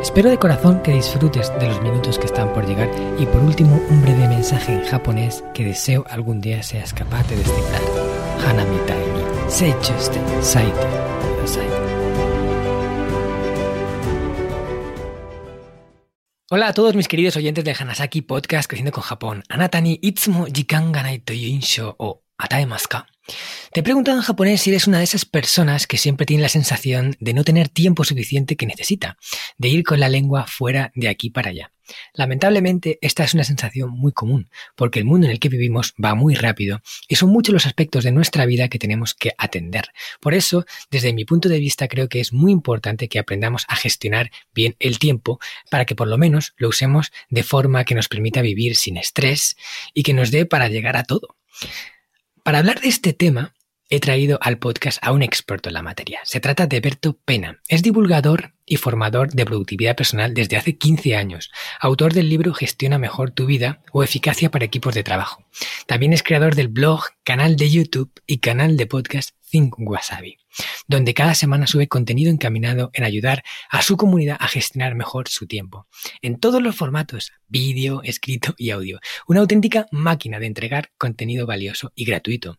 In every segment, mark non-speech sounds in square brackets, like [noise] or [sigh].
Espero de corazón que disfrutes de los minutos que están por llegar y por último un breve mensaje en japonés que deseo algún día seas capaz de descifrar. Hanami ni seichuste saite. Hola a todos mis queridos oyentes de Hanasaki Podcast Creciendo con Japón. Anatani itsumo jikan ga nai o ataemasu ka? Te he preguntado en japonés si eres una de esas personas que siempre tiene la sensación de no tener tiempo suficiente que necesita, de ir con la lengua fuera de aquí para allá. Lamentablemente, esta es una sensación muy común, porque el mundo en el que vivimos va muy rápido y son muchos los aspectos de nuestra vida que tenemos que atender. Por eso, desde mi punto de vista, creo que es muy importante que aprendamos a gestionar bien el tiempo para que por lo menos lo usemos de forma que nos permita vivir sin estrés y que nos dé para llegar a todo. Para hablar de este tema, he traído al podcast a un experto en la materia. Se trata de Berto Pena. Es divulgador y formador de productividad personal desde hace 15 años, autor del libro Gestiona mejor tu vida o Eficacia para equipos de trabajo. También es creador del blog, canal de YouTube y canal de podcast Think Wasabi, donde cada semana sube contenido encaminado en ayudar a su comunidad a gestionar mejor su tiempo. En todos los formatos, vídeo, escrito y audio. Una auténtica máquina de entregar contenido valioso y gratuito.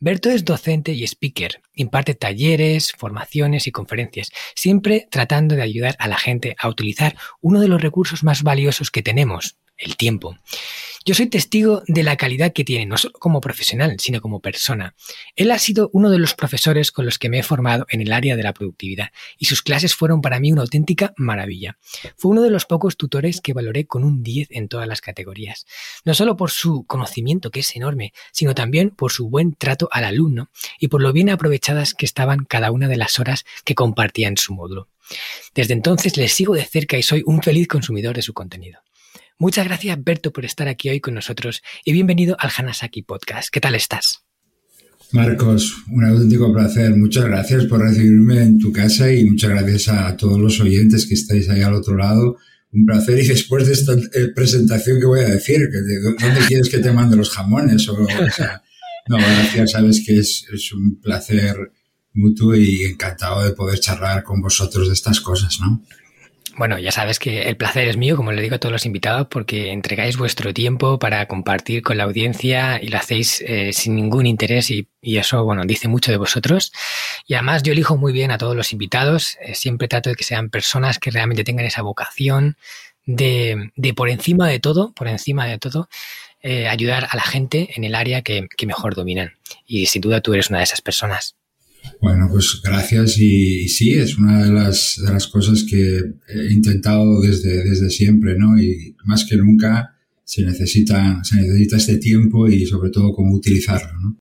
Berto es docente y speaker, imparte talleres, formaciones y conferencias, siempre tratando de ayudar a la gente a utilizar uno de los recursos más valiosos que tenemos, el tiempo. Yo soy testigo de la calidad que tiene, no solo como profesional, sino como persona. Él ha sido uno de los profesores con los que me he formado en el área de la productividad y sus clases fueron para mí una auténtica maravilla. Fue uno de los pocos tutores que valoré con un 10 en todas las categorías. No solo por su conocimiento, que es enorme, sino también por su buen trato al alumno y por lo bien aprovechadas que estaban cada una de las horas que compartía en su módulo. Desde entonces les sigo de cerca y soy un feliz consumidor de su contenido. Muchas gracias, Berto, por estar aquí hoy con nosotros y bienvenido al Hanasaki Podcast. ¿Qué tal estás? Marcos, un auténtico placer. Muchas gracias por recibirme en tu casa y muchas gracias a todos los oyentes que estáis ahí al otro lado. Un placer. Y después de esta eh, presentación, ¿qué voy a decir? ¿Dónde [laughs] quieres que te mande los jamones? O, sea, no, gracias. Sabes que es, es un placer mutuo y encantado de poder charlar con vosotros de estas cosas, ¿no? Bueno, ya sabes que el placer es mío, como le digo a todos los invitados, porque entregáis vuestro tiempo para compartir con la audiencia y lo hacéis eh, sin ningún interés y, eso, bueno, dice mucho de vosotros. Y además yo elijo muy bien a todos los invitados, eh, siempre trato de que sean personas que realmente tengan esa vocación de, de por encima de todo, por encima de todo, eh, ayudar a la gente en el área que, que mejor dominan. Y sin duda tú eres una de esas personas. Bueno, pues gracias y, sí, es una de las, cosas que he intentado desde, siempre, ¿no? Y más que nunca se necesita, se necesita este tiempo y sobre todo cómo utilizarlo, ¿no?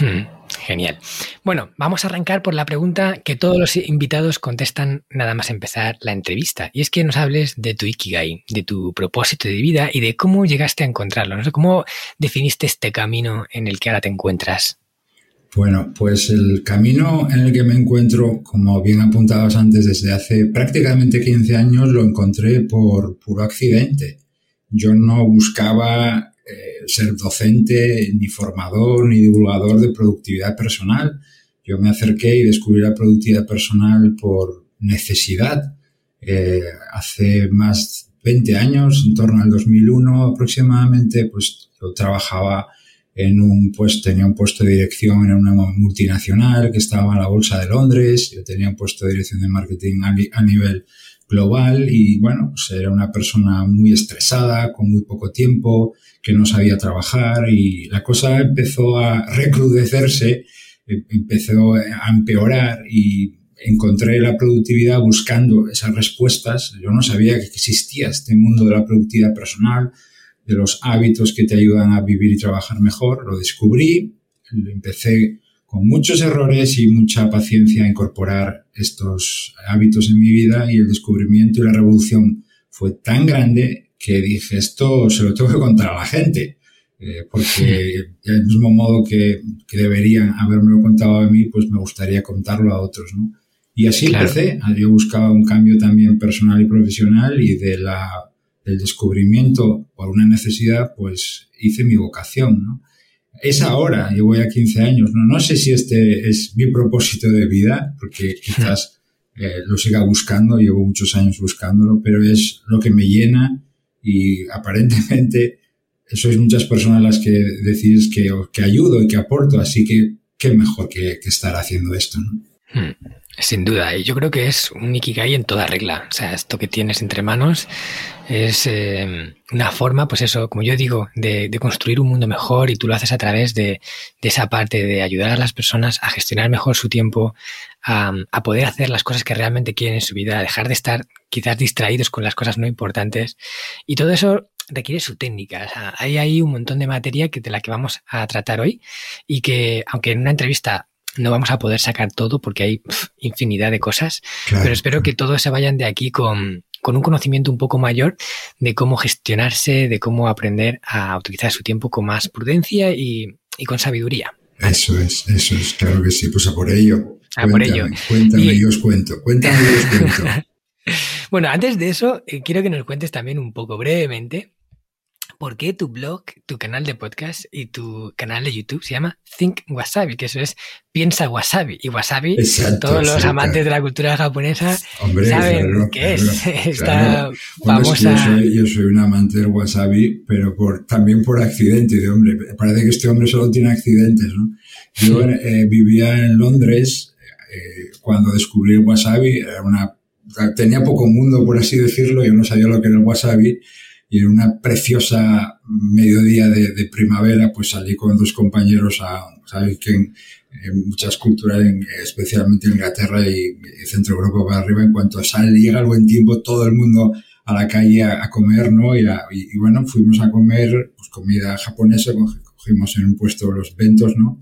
Hmm, genial. Bueno, vamos a arrancar por la pregunta que todos los invitados contestan nada más empezar la entrevista. Y es que nos hables de tu Ikigai, de tu propósito de vida y de cómo llegaste a encontrarlo. No cómo definiste este camino en el que ahora te encuentras. Bueno, pues el camino en el que me encuentro, como bien apuntabas antes, desde hace prácticamente 15 años lo encontré por puro accidente. Yo no buscaba eh, ser docente, ni formador, ni divulgador de productividad personal. Yo me acerqué y descubrí la productividad personal por necesidad. Eh, hace más de 20 años, en torno al 2001 aproximadamente, pues yo trabajaba en un puesto, tenía un puesto de dirección en una multinacional que estaba en la Bolsa de Londres, yo tenía un puesto de dirección de marketing a, nivel global y bueno, pues era una persona muy estresada, con muy poco tiempo, que no sabía trabajar y la cosa empezó a recrudecerse, em, empezó a empeorar y encontré la productividad buscando esas respuestas. Yo no sabía que existía este mundo de la productividad personal, de los hábitos que te ayudan a vivir y trabajar mejor. Lo descubrí, empecé con muchos errores y mucha paciencia a incorporar estos hábitos en mi vida y el descubrimiento y la revolución fue tan grande que dije, esto se lo tengo que contar a la gente. Eh, porque del mismo modo que, que deberían habérmelo contado a mí, pues me gustaría contarlo a otros, ¿no? Y así empecé. Yo buscaba un cambio también personal y profesional y de la, del descubrimiento por una necesidad, pues hice mi vocación, ¿no? Es ahora, yo voy a 15 años, ¿no? No sé si este es mi propósito de vida, porque [laughs] quizás eh, lo siga buscando, llevo muchos años buscándolo, pero es lo que me llena y aparentemente sois muchas personas las que decís que, que ayudo y que aporto, así que qué mejor que, que estar haciendo esto, ¿no? Hmm. Sin duda, y yo creo que es un Ikigai en toda regla. O sea, esto que tienes entre manos es eh, una forma, pues eso, como yo digo, de, construir un mundo mejor y tú lo haces a través de, esa parte de ayudar a las personas a gestionar mejor su tiempo, a, poder hacer las cosas que realmente quieren en su vida, a dejar de estar quizás distraídos con las cosas no importantes. Y todo eso requiere su técnica. O sea, hay ahí un montón de materia que, de la que vamos a tratar hoy y que, aunque en una entrevista no vamos a poder sacar todo porque hay infinidad de cosas, pero espero que todos se vayan de aquí con, un conocimiento un poco mayor de cómo gestionarse, de cómo aprender a utilizar su tiempo con más prudencia y, con sabiduría. Eso es, eso es, claro que sí, pues a por ello. A por ello. Cuéntame, yo os cuento, cuéntame, yo os cuento. [laughs] bueno, antes de eso, eh, quiero que nos cuentes también un poco brevemente por qué tu blog, tu canal de podcast y tu canal de YouTube se llama Think Wasabi, que eso es piensa wasabi. Y wasabi, todos los amantes de la cultura japonesa saben qué es. [laughs] Esta famosa. yo, soy, un amante del wasabi, pero por, también por accidente. De hombre, parece que este hombre solo tiene accidentes, ¿no? Yo eh, vivía en Londres eh, cuando descubrí el wasabi. Era una, tenía poco mundo, por así decirlo. Yo no sabía lo que era el wasabi y en una preciosa mediodía de, de, primavera, pues salí con dos compañeros a, sabéis que en, muchas culturas, especialmente en Inglaterra y, Centro Europa para arriba, en cuanto sale, llega el buen tiempo, todo el mundo a la calle a, comer, ¿no? Y, y, bueno, fuimos a comer pues, comida japonesa, cogimos en un puesto los ventos, ¿no?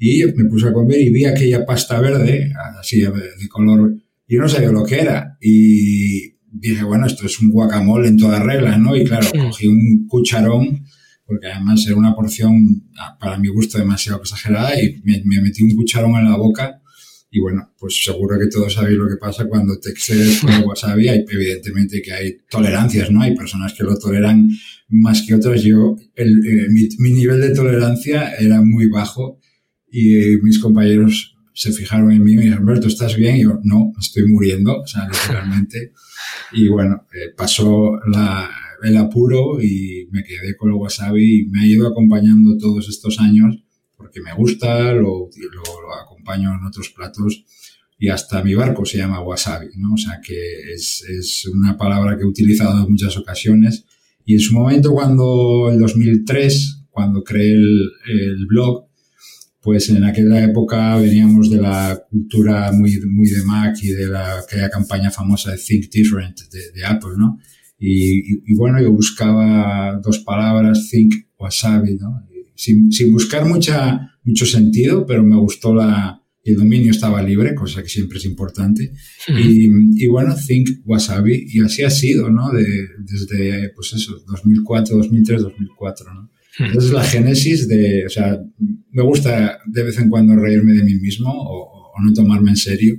Y me puse a comer y vi aquella pasta verde, así de color, y no sabía lo que era. Y, dije, bueno, esto es un guacamole en toda regla, ¿no? Y claro, cogí un cucharón, porque además era una porción, ah, para mi gusto, demasiado exagerada, y me, metí un cucharón en la boca. Y bueno, pues seguro que todos sabéis lo que pasa cuando te excedes con el [laughs] wasabi. Hay, evidentemente que hay tolerancias, ¿no? Hay personas que lo toleran más que otras. Yo, el, eh, mi, mi, nivel de tolerancia era muy bajo y mis compañeros se fijaron en mí y me dijeron, Alberto, ¿estás bien? Y yo, no, estoy muriendo, o sea, literalmente. [laughs] y bueno, eh, pasó la, el apuro y me quedé con el wasabi y me ha ido acompañando todos estos años porque me gusta, lo, lo, acompaño en otros platos y hasta mi barco se llama wasabi, ¿no? O sea que es, es una palabra que he utilizado en muchas ocasiones y en su momento cuando, en 2003, cuando creé el, el blog, pues en aquella época veníamos de la cultura muy, muy de Mac y de la, aquella campaña famosa de Think Different de, Apple, ¿no? Y, bueno, yo buscaba dos palabras, Think Wasabi, ¿no? Sin, sin buscar mucha, mucho sentido, pero me gustó la, el dominio estaba libre, cosa que siempre es importante. y, y, bueno, Think Wasabi, y así ha sido, ¿no? De, desde, pues eso, 2004, 2003, 2004, ¿no? Esa es la génesis de, o sea, me gusta de vez en cuando reírme de mí mismo o, no tomarme en serio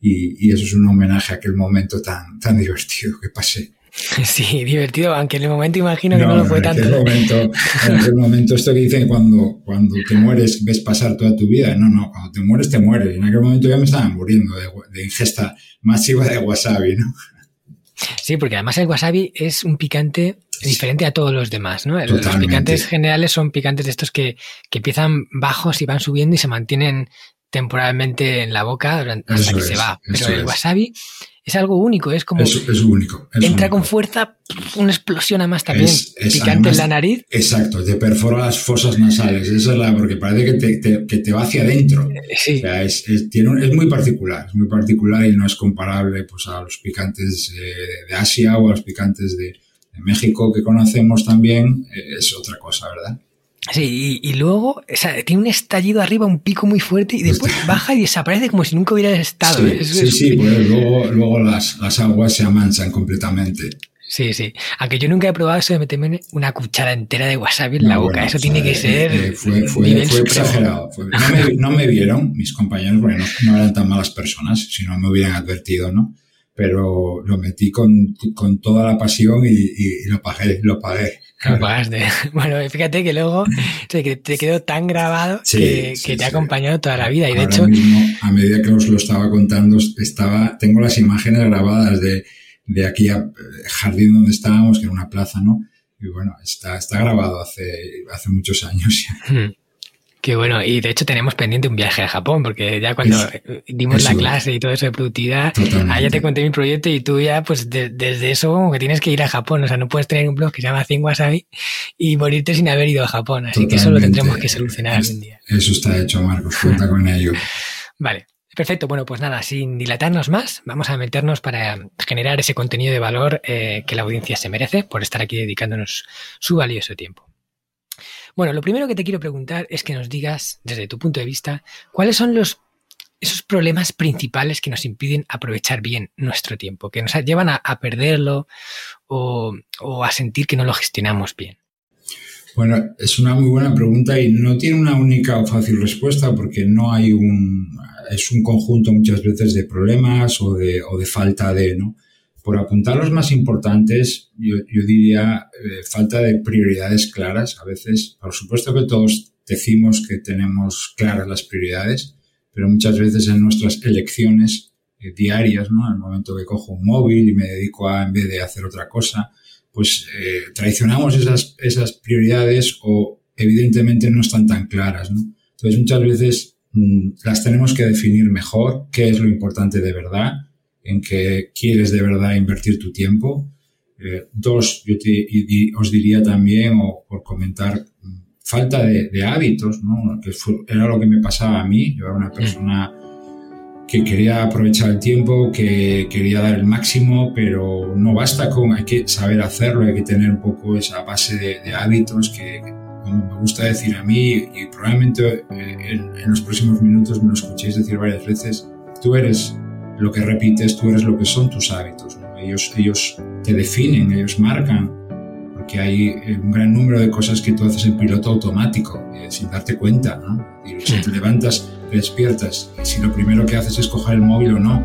y, y, eso es un homenaje a aquel momento tan, tan divertido que pasé. [laughs] Sí, divertido, aunque en el momento imagino que no, lo fue en tanto. Aquel momento, en aquel [laughs] momento, esto que dicen cuando, cuando te mueres ves pasar toda tu vida. No, no, cuando te mueres, te mueres. En aquel momento ya me estaba muriendo de, de ingesta masiva de wasabi, ¿no? Sí, porque además el wasabi es un picante diferente a todos los demás, ¿no? Los picantes generales son picantes de estos que, que, empiezan bajos y van subiendo y se mantienen temporalmente en la boca hasta que se va. Pero el wasabi es algo único, es como... Es, es único. entra con fuerza, una explosión a más también, picante en la nariz. Exacto, te perfora las fosas nasales, esa es la, porque parece que te, te, que te va hacia adentro. Sí. O sea, es, es, tiene es muy particular, es muy particular y no es comparable pues, a los picantes eh, de Asia o a los picantes de, México que conocemos también, eh, es otra cosa, ¿verdad? Sí, y, luego o sea, tiene un estallido arriba, un pico muy fuerte, y después baja y desaparece como si nunca hubiera estado. Sí, sí, pues luego, luego las, las, aguas se amanchan completamente. Sí, sí. Aunque yo nunca he probado eso de meterme una cuchara entera de wasabi en la boca. eso tiene que eh, ser. Eh, fue, fue, exagerado. no, me, vieron, mis compañeros, bueno, no, eran tan malas personas, si no me hubieran advertido, ¿no? Pero lo metí con, con toda la pasión y, lo pagué, lo pagué. Pagaste. [laughs] Bueno, fíjate que luego te, quedó tan grabado que, te ha acompañado toda la vida. Y de hecho. a medida que os lo estaba contando, estaba, tengo las imágenes grabadas de de aquí a eh, jardín donde estábamos, que era una plaza, ¿no? Y bueno, está, está grabado hace, hace muchos años. [laughs] Hmm. Qué bueno, y de hecho tenemos pendiente un viaje a Japón, porque ya cuando dimos la clase y todo eso de productividad, allá te conté mi proyecto y tú ya, pues desde eso como que tienes que ir a Japón, o sea, no puedes tener un blog que se llama Think Wasabi y morirte sin haber ido a Japón, así que eso lo tendremos que solucionar algún día. Eso está hecho, Marcos, cuenta [laughs] con ello. Vale, Perfecto, bueno, pues nada, sin dilatarnos más, vamos a meternos para generar ese contenido de valor eh, que la audiencia se merece por estar aquí dedicándonos su valioso tiempo. Bueno, lo primero que te quiero preguntar es que nos digas, desde tu punto de vista, cuáles son los esos problemas principales que nos impiden aprovechar bien nuestro tiempo, que nos llevan a, perderlo o a sentir que no lo gestionamos bien. Bueno, es una muy buena pregunta y no tiene una única o fácil respuesta porque no hay un, es un conjunto muchas veces de problemas o de, o de falta de, ¿no? Por apuntar los más importantes, yo, yo diría eh, falta de prioridades claras. A veces, por supuesto que todos decimos que tenemos claras las prioridades, pero muchas veces en nuestras elecciones eh, diarias, ¿no? Al momento que cojo un móvil y me dedico a, en vez de hacer otra cosa, pues eh, traicionamos esas, esas prioridades o evidentemente no están tan claras, ¿no? Entonces muchas veces mm, las tenemos que definir mejor, qué es lo importante de verdad, en qué quieres de verdad invertir tu tiempo. Eh, dos, yo te, os diría también, o por comentar, mm, falta de, de hábitos, ¿no? Que era lo que me pasaba a mí. Yo era una persona que quería aprovechar el tiempo, que quería dar el máximo, pero no basta con, hay que saber hacerlo, hay que tener un poco esa base de, hábitos que, como me gusta decir a mí, y probablemente eh, en, los próximos minutos me lo escuchéis decir varias veces, tú eres lo que repites, tú eres lo que son tus hábitos, ellos, ellos te definen, ellos marcan, porque hay eh, un gran número de cosas que tú haces en piloto automático, eh, sin darte cuenta, ¿no? Y si te levantas despiertas y si lo primero que haces es coger el móvil o no,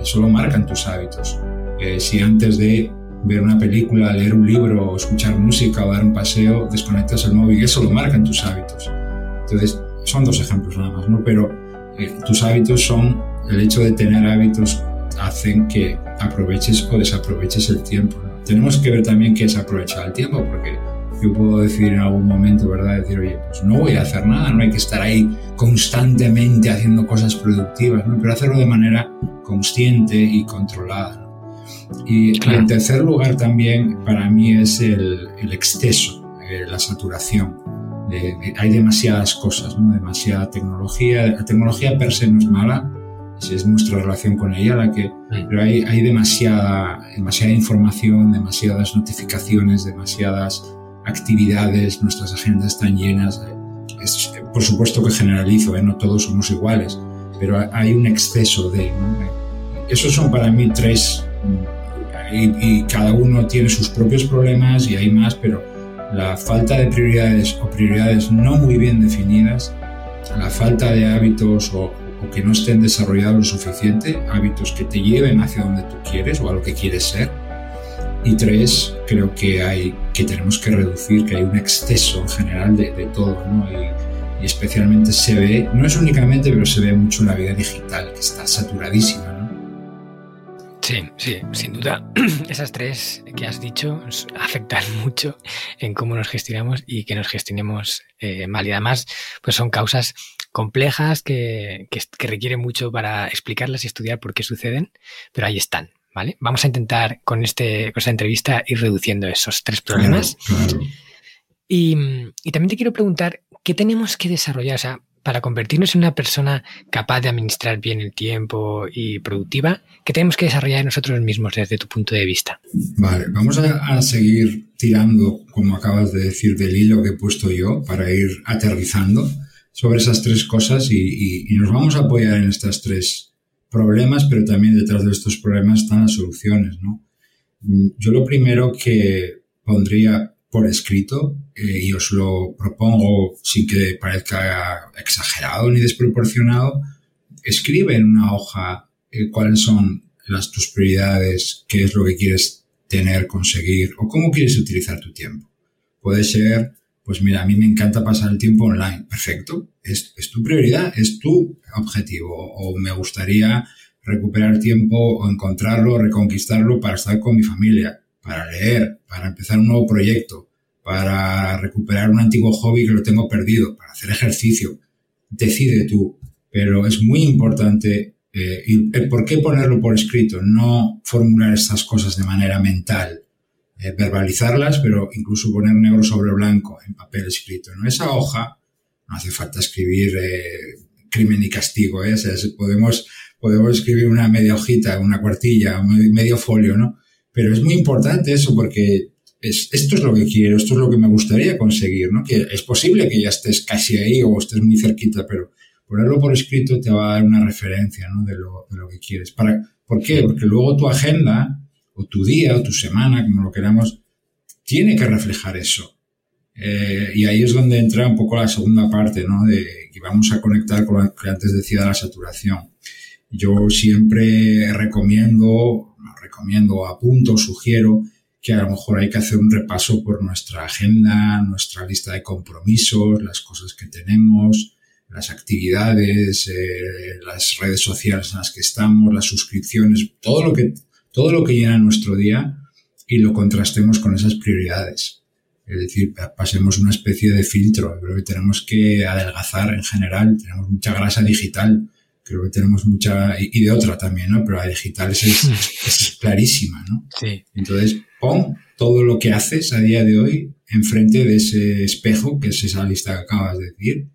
eso lo marcan tus hábitos. Eh, si antes de ver una película, leer un libro, o escuchar música o dar un paseo, desconectas el móvil, eso lo marcan tus hábitos. Entonces, son dos ejemplos nada más, ¿no? Pero eh, tus hábitos son, el hecho de tener hábitos hacen que aproveches o desaproveches el tiempo. Tenemos que ver también qué es aprovechar el tiempo, porque yo puedo decir en algún momento, ¿verdad? Decir, oye, pues no voy a hacer nada, no hay que estar ahí constantemente haciendo cosas productivas, ¿no? Pero hacerlo de manera consciente y controlada. Y en tercer lugar también para mí es el, el exceso, eh, la saturación. hay demasiadas cosas, ¿no? demasiada tecnología. La tecnología per se no es mala, es nuestra relación con ella la que... Pero hay, hay demasiada, demasiada información, demasiadas notificaciones, demasiadas actividades, nuestras agendas están llenas. Es, por supuesto que generalizo, ¿eh? no todos somos iguales, pero hay un exceso de... Esos son para mí tres, y, cada uno tiene sus propios problemas y hay más, pero la falta de prioridades o prioridades no muy bien definidas, la falta de hábitos o, o que no estén desarrollados lo suficiente, hábitos que te lleven hacia donde tú quieres o a lo que quieres ser, y tres, creo que hay que tenemos que reducir, que hay un exceso en general de, todo, ¿no? Y, especialmente se ve, no es únicamente, pero se ve mucho en la vida digital, que está saturadísima, ¿no? Sí, sí, sin duda. [clears throat] Esas tres que has dicho afectan [laughs] mucho en cómo nos gestionamos y que nos gestionemos eh, mal. Y además, pues son causas complejas que, que, que requieren mucho para explicarlas y estudiar por qué suceden, pero ahí están. ¿vale? Vamos a intentar con, este, esta entrevista ir reduciendo esos tres problemas. Y, también te quiero preguntar, ¿qué tenemos que desarrollar? O sea, para convertirnos en una persona capaz de administrar bien el tiempo y productiva, ¿qué tenemos que desarrollar nosotros mismos desde tu punto de vista? Vale, vamos a, seguir tirando, como acabas de decir, del hilo que he puesto yo para ir aterrizando sobre esas tres cosas y nos vamos a apoyar en estas tres problemas, pero también detrás de estos problemas están las soluciones, ¿no? Mm, yo lo primero que pondría por escrito, eh, y os lo propongo sin que parezca exagerado ni desproporcionado, escribe en una hoja eh, cuáles son las tus prioridades, qué es lo que quieres tener, conseguir o cómo quieres utilizar tu tiempo. Puede ser, pues mira, a mí me encanta pasar el tiempo online. Perfecto, es, tu prioridad, es tu objetivo. O me gustaría recuperar tiempo o encontrarlo, reconquistarlo para estar con mi familia, para leer, para empezar un nuevo proyecto, para recuperar un antiguo hobby que lo tengo perdido, para hacer ejercicio. Decide tú, pero es muy importante eh, eh, ¿Por qué ponerlo por escrito? No formular estas cosas de manera mental, eh, verbalizarlas, pero incluso poner negro sobre blanco en papel escrito. En esa hoja no hace falta escribir crimen y castigo, ¿eh? podemos, podemos escribir una media hojita, una cuartilla, medio folio, ¿no? Pero es muy importante eso porque es, esto es lo que quiero, esto es lo que me gustaría conseguir, ¿no? Que es posible que ya estés casi ahí o estés muy cerquita, pero ponerlo por escrito te va a dar una referencia de, lo, de lo que quieres. Para, ¿Por qué? Porque luego tu agenda, o tu día, o tu semana, como lo queramos, tiene que reflejar eso. Eh, y ahí es donde entra un poco la segunda parte, ¿no? De que vamos a conectar con lo que antes decía de la saturación. Yo siempre recomiendo, recomiendo, apunto, sugiero que a lo mejor hay que hacer un repaso por nuestra agenda, nuestra lista de compromisos, las cosas que tenemos, las actividades, eh, las redes sociales en las que estamos, las suscripciones, todo lo que, todo lo que llena nuestro día y lo contrastemos con esas prioridades. Es decir, pasemos una especie de filtro. Creo que tenemos que adelgazar en general. Tenemos mucha grasa digital. Creo que tenemos mucha, y de otra también, ¿no? Pero la digital es, es, es clarísima, ¿no? Sí. Entonces, pon todo lo que haces a día de hoy enfrente de ese espejo, que es esa lista que acabas de decir,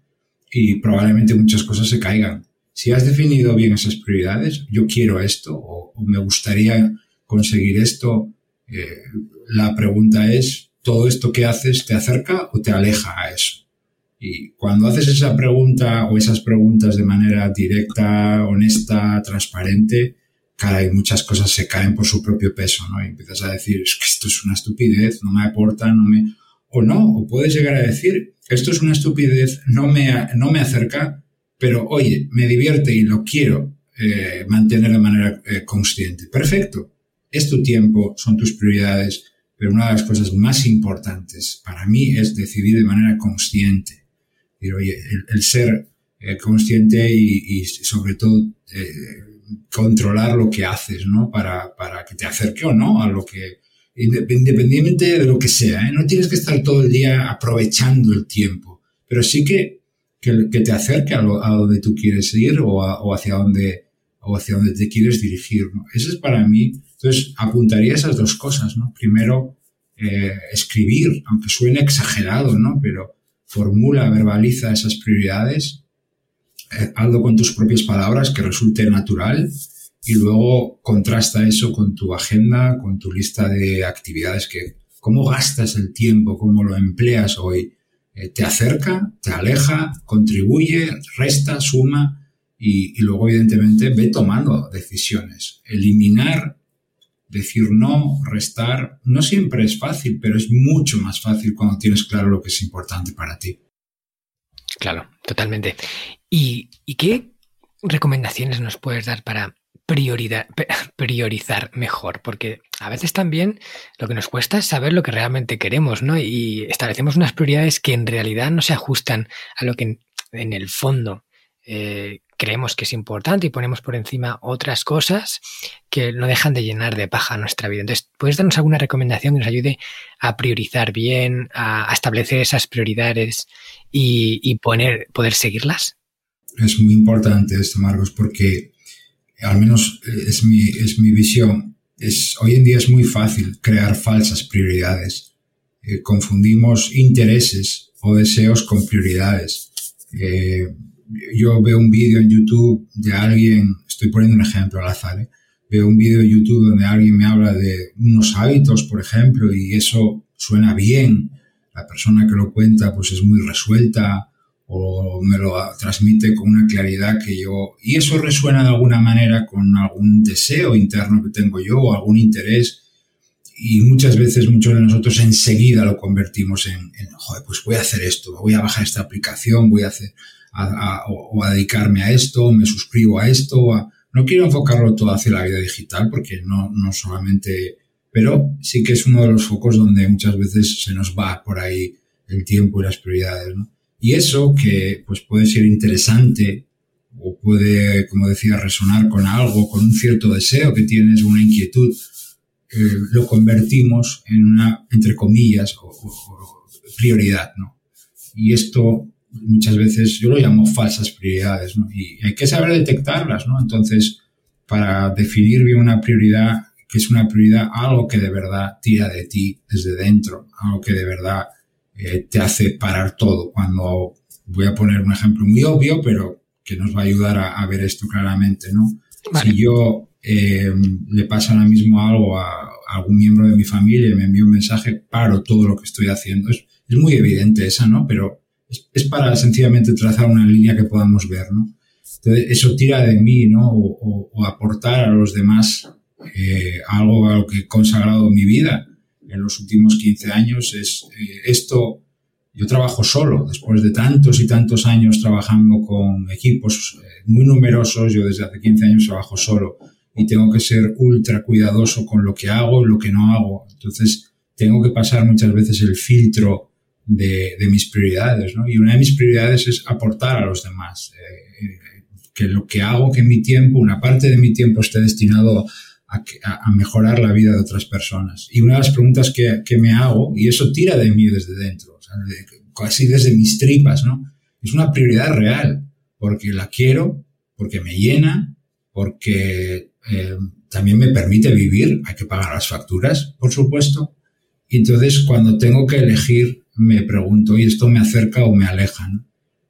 y probablemente muchas cosas se caigan. Si has definido bien esas prioridades, yo quiero esto o, me gustaría conseguir esto, eh, la pregunta es, ¿todo esto que haces te acerca o te aleja a eso? Y cuando haces esa pregunta o esas preguntas de manera directa, honesta, transparente, cara, y muchas cosas se caen por su propio peso, ¿no? Y empiezas a decir, es que esto es una estupidez, no me aporta, no me... O no, o puedes llegar a decir, esto es una estupidez, no me, no me acerca, pero oye, me divierte y lo quiero eh, mantener de manera eh, consciente. Perfecto. Es tu tiempo, son tus prioridades, pero una de las cosas más importantes para mí es decidir de manera consciente. Y, oye, el, ser eh, consciente y, y, sobre todo controlar lo que haces, ¿no? Para, para que te acerque o no a lo que, independientemente de lo que sea. ¿eh? No tienes que estar todo el día aprovechando el tiempo, pero sí que, que, te acerque a, donde tú quieres ir o, hacia donde o hacia donde te quieres dirigir. Eso es para mí. Entonces, apuntaría esas dos cosas, ¿no? Primero, eh, escribir, aunque suene exagerado, ¿no? Pero formula, verbaliza esas prioridades, eh, hazlo con tus propias palabras, que resulte natural, y luego contrasta eso con tu agenda, con tu lista de actividades que, cómo gastas el tiempo, cómo lo empleas hoy. Eh, te acerca, te aleja, contribuye, resta, suma y, luego evidentemente ve tomando decisiones. Eliminar, decir no, restar, no siempre es fácil, pero es mucho más fácil cuando tienes claro lo que es importante para ti. Claro, totalmente. ¿Y, y qué recomendaciones nos puedes dar para [laughs] priorizar mejor, porque a veces también lo que nos cuesta es saber lo que realmente queremos, ¿no? Y establecemos unas prioridades que en realidad no se ajustan a lo que en, el fondo eh, creemos que es importante y ponemos por encima otras cosas que no dejan de llenar de paja nuestra vida. Entonces, ¿puedes darnos alguna recomendación que nos ayude a priorizar bien, a, establecer esas prioridades y, y poner, poder seguirlas? Es muy importante esto, Marcos, porque al menos eh, es mi, es mi visión, es, hoy en día es muy fácil crear falsas prioridades. Eh, confundimos intereses o deseos con prioridades. Eh, yo veo un vídeo en YouTube de alguien, estoy poniendo un ejemplo al azar, ¿eh? veo un vídeo de YouTube donde alguien me habla de unos hábitos, por ejemplo, y eso suena bien. La persona que lo cuenta pues es muy resuelta, o me lo transmite con una claridad que yo... Y eso resuena de alguna manera con algún deseo interno que tengo yo o algún interés. y muchas veces muchos de nosotros enseguida lo convertimos en, joder, pues voy a hacer esto, voy a bajar esta aplicación, voy a hacer, o, a dedicarme a esto, me suscribo a esto, no quiero enfocarlo todo hacia la vida digital porque no, no solamente, pero sí que es uno de los focos donde muchas veces se nos va por ahí el tiempo y las prioridades, ¿no? Y eso que pues puede ser interesante o puede, como decía, resonar con algo, con un cierto deseo que tienes, una inquietud, eh, lo convertimos en una, entre comillas, prioridad, ¿no? Y esto muchas veces yo lo llamo falsas prioridades, ¿no? Y hay que saber detectarlas, ¿no? Entonces, para definir bien una prioridad, que es una prioridad, algo que de verdad tira de ti desde dentro, algo que de verdad eh, te hace parar todo. Cuando voy a poner un ejemplo muy obvio, pero que nos va a ayudar a, ver esto claramente, ¿no? Si yo eh, le pasa ahora mismo algo a, algún miembro de mi familia y me envía un mensaje, paro todo lo que estoy haciendo. Es, es muy evidente esa, ¿no? Pero es, para sencillamente trazar una línea que podamos ver, ¿no? Entonces, eso tira de mí, ¿no? O, aportar a los demás eh, algo a lo que he consagrado mi vida en los últimos 15 años es eh, esto. Yo trabajo solo, después de tantos y tantos años trabajando con equipos eh, muy numerosos, yo desde hace 15 años trabajo solo y tengo que ser ultra cuidadoso con lo que hago y lo que no hago. Entonces, tengo que pasar muchas veces el filtro de, mis prioridades. Y una de mis prioridades es aportar a los demás. Eh, que lo que hago, que mi tiempo, una parte de mi tiempo esté destinado a, a, mejorar la vida de otras personas. Y una de las preguntas que, que me hago, y eso tira de mí desde dentro, sea, casi desde mis tripas, ¿no? Es una prioridad real, porque la quiero, porque me llena, porque eh, también me permite vivir, hay que pagar las facturas, por supuesto. Y entonces, cuando tengo que elegir, me pregunto, ¿y esto me acerca o me aleja?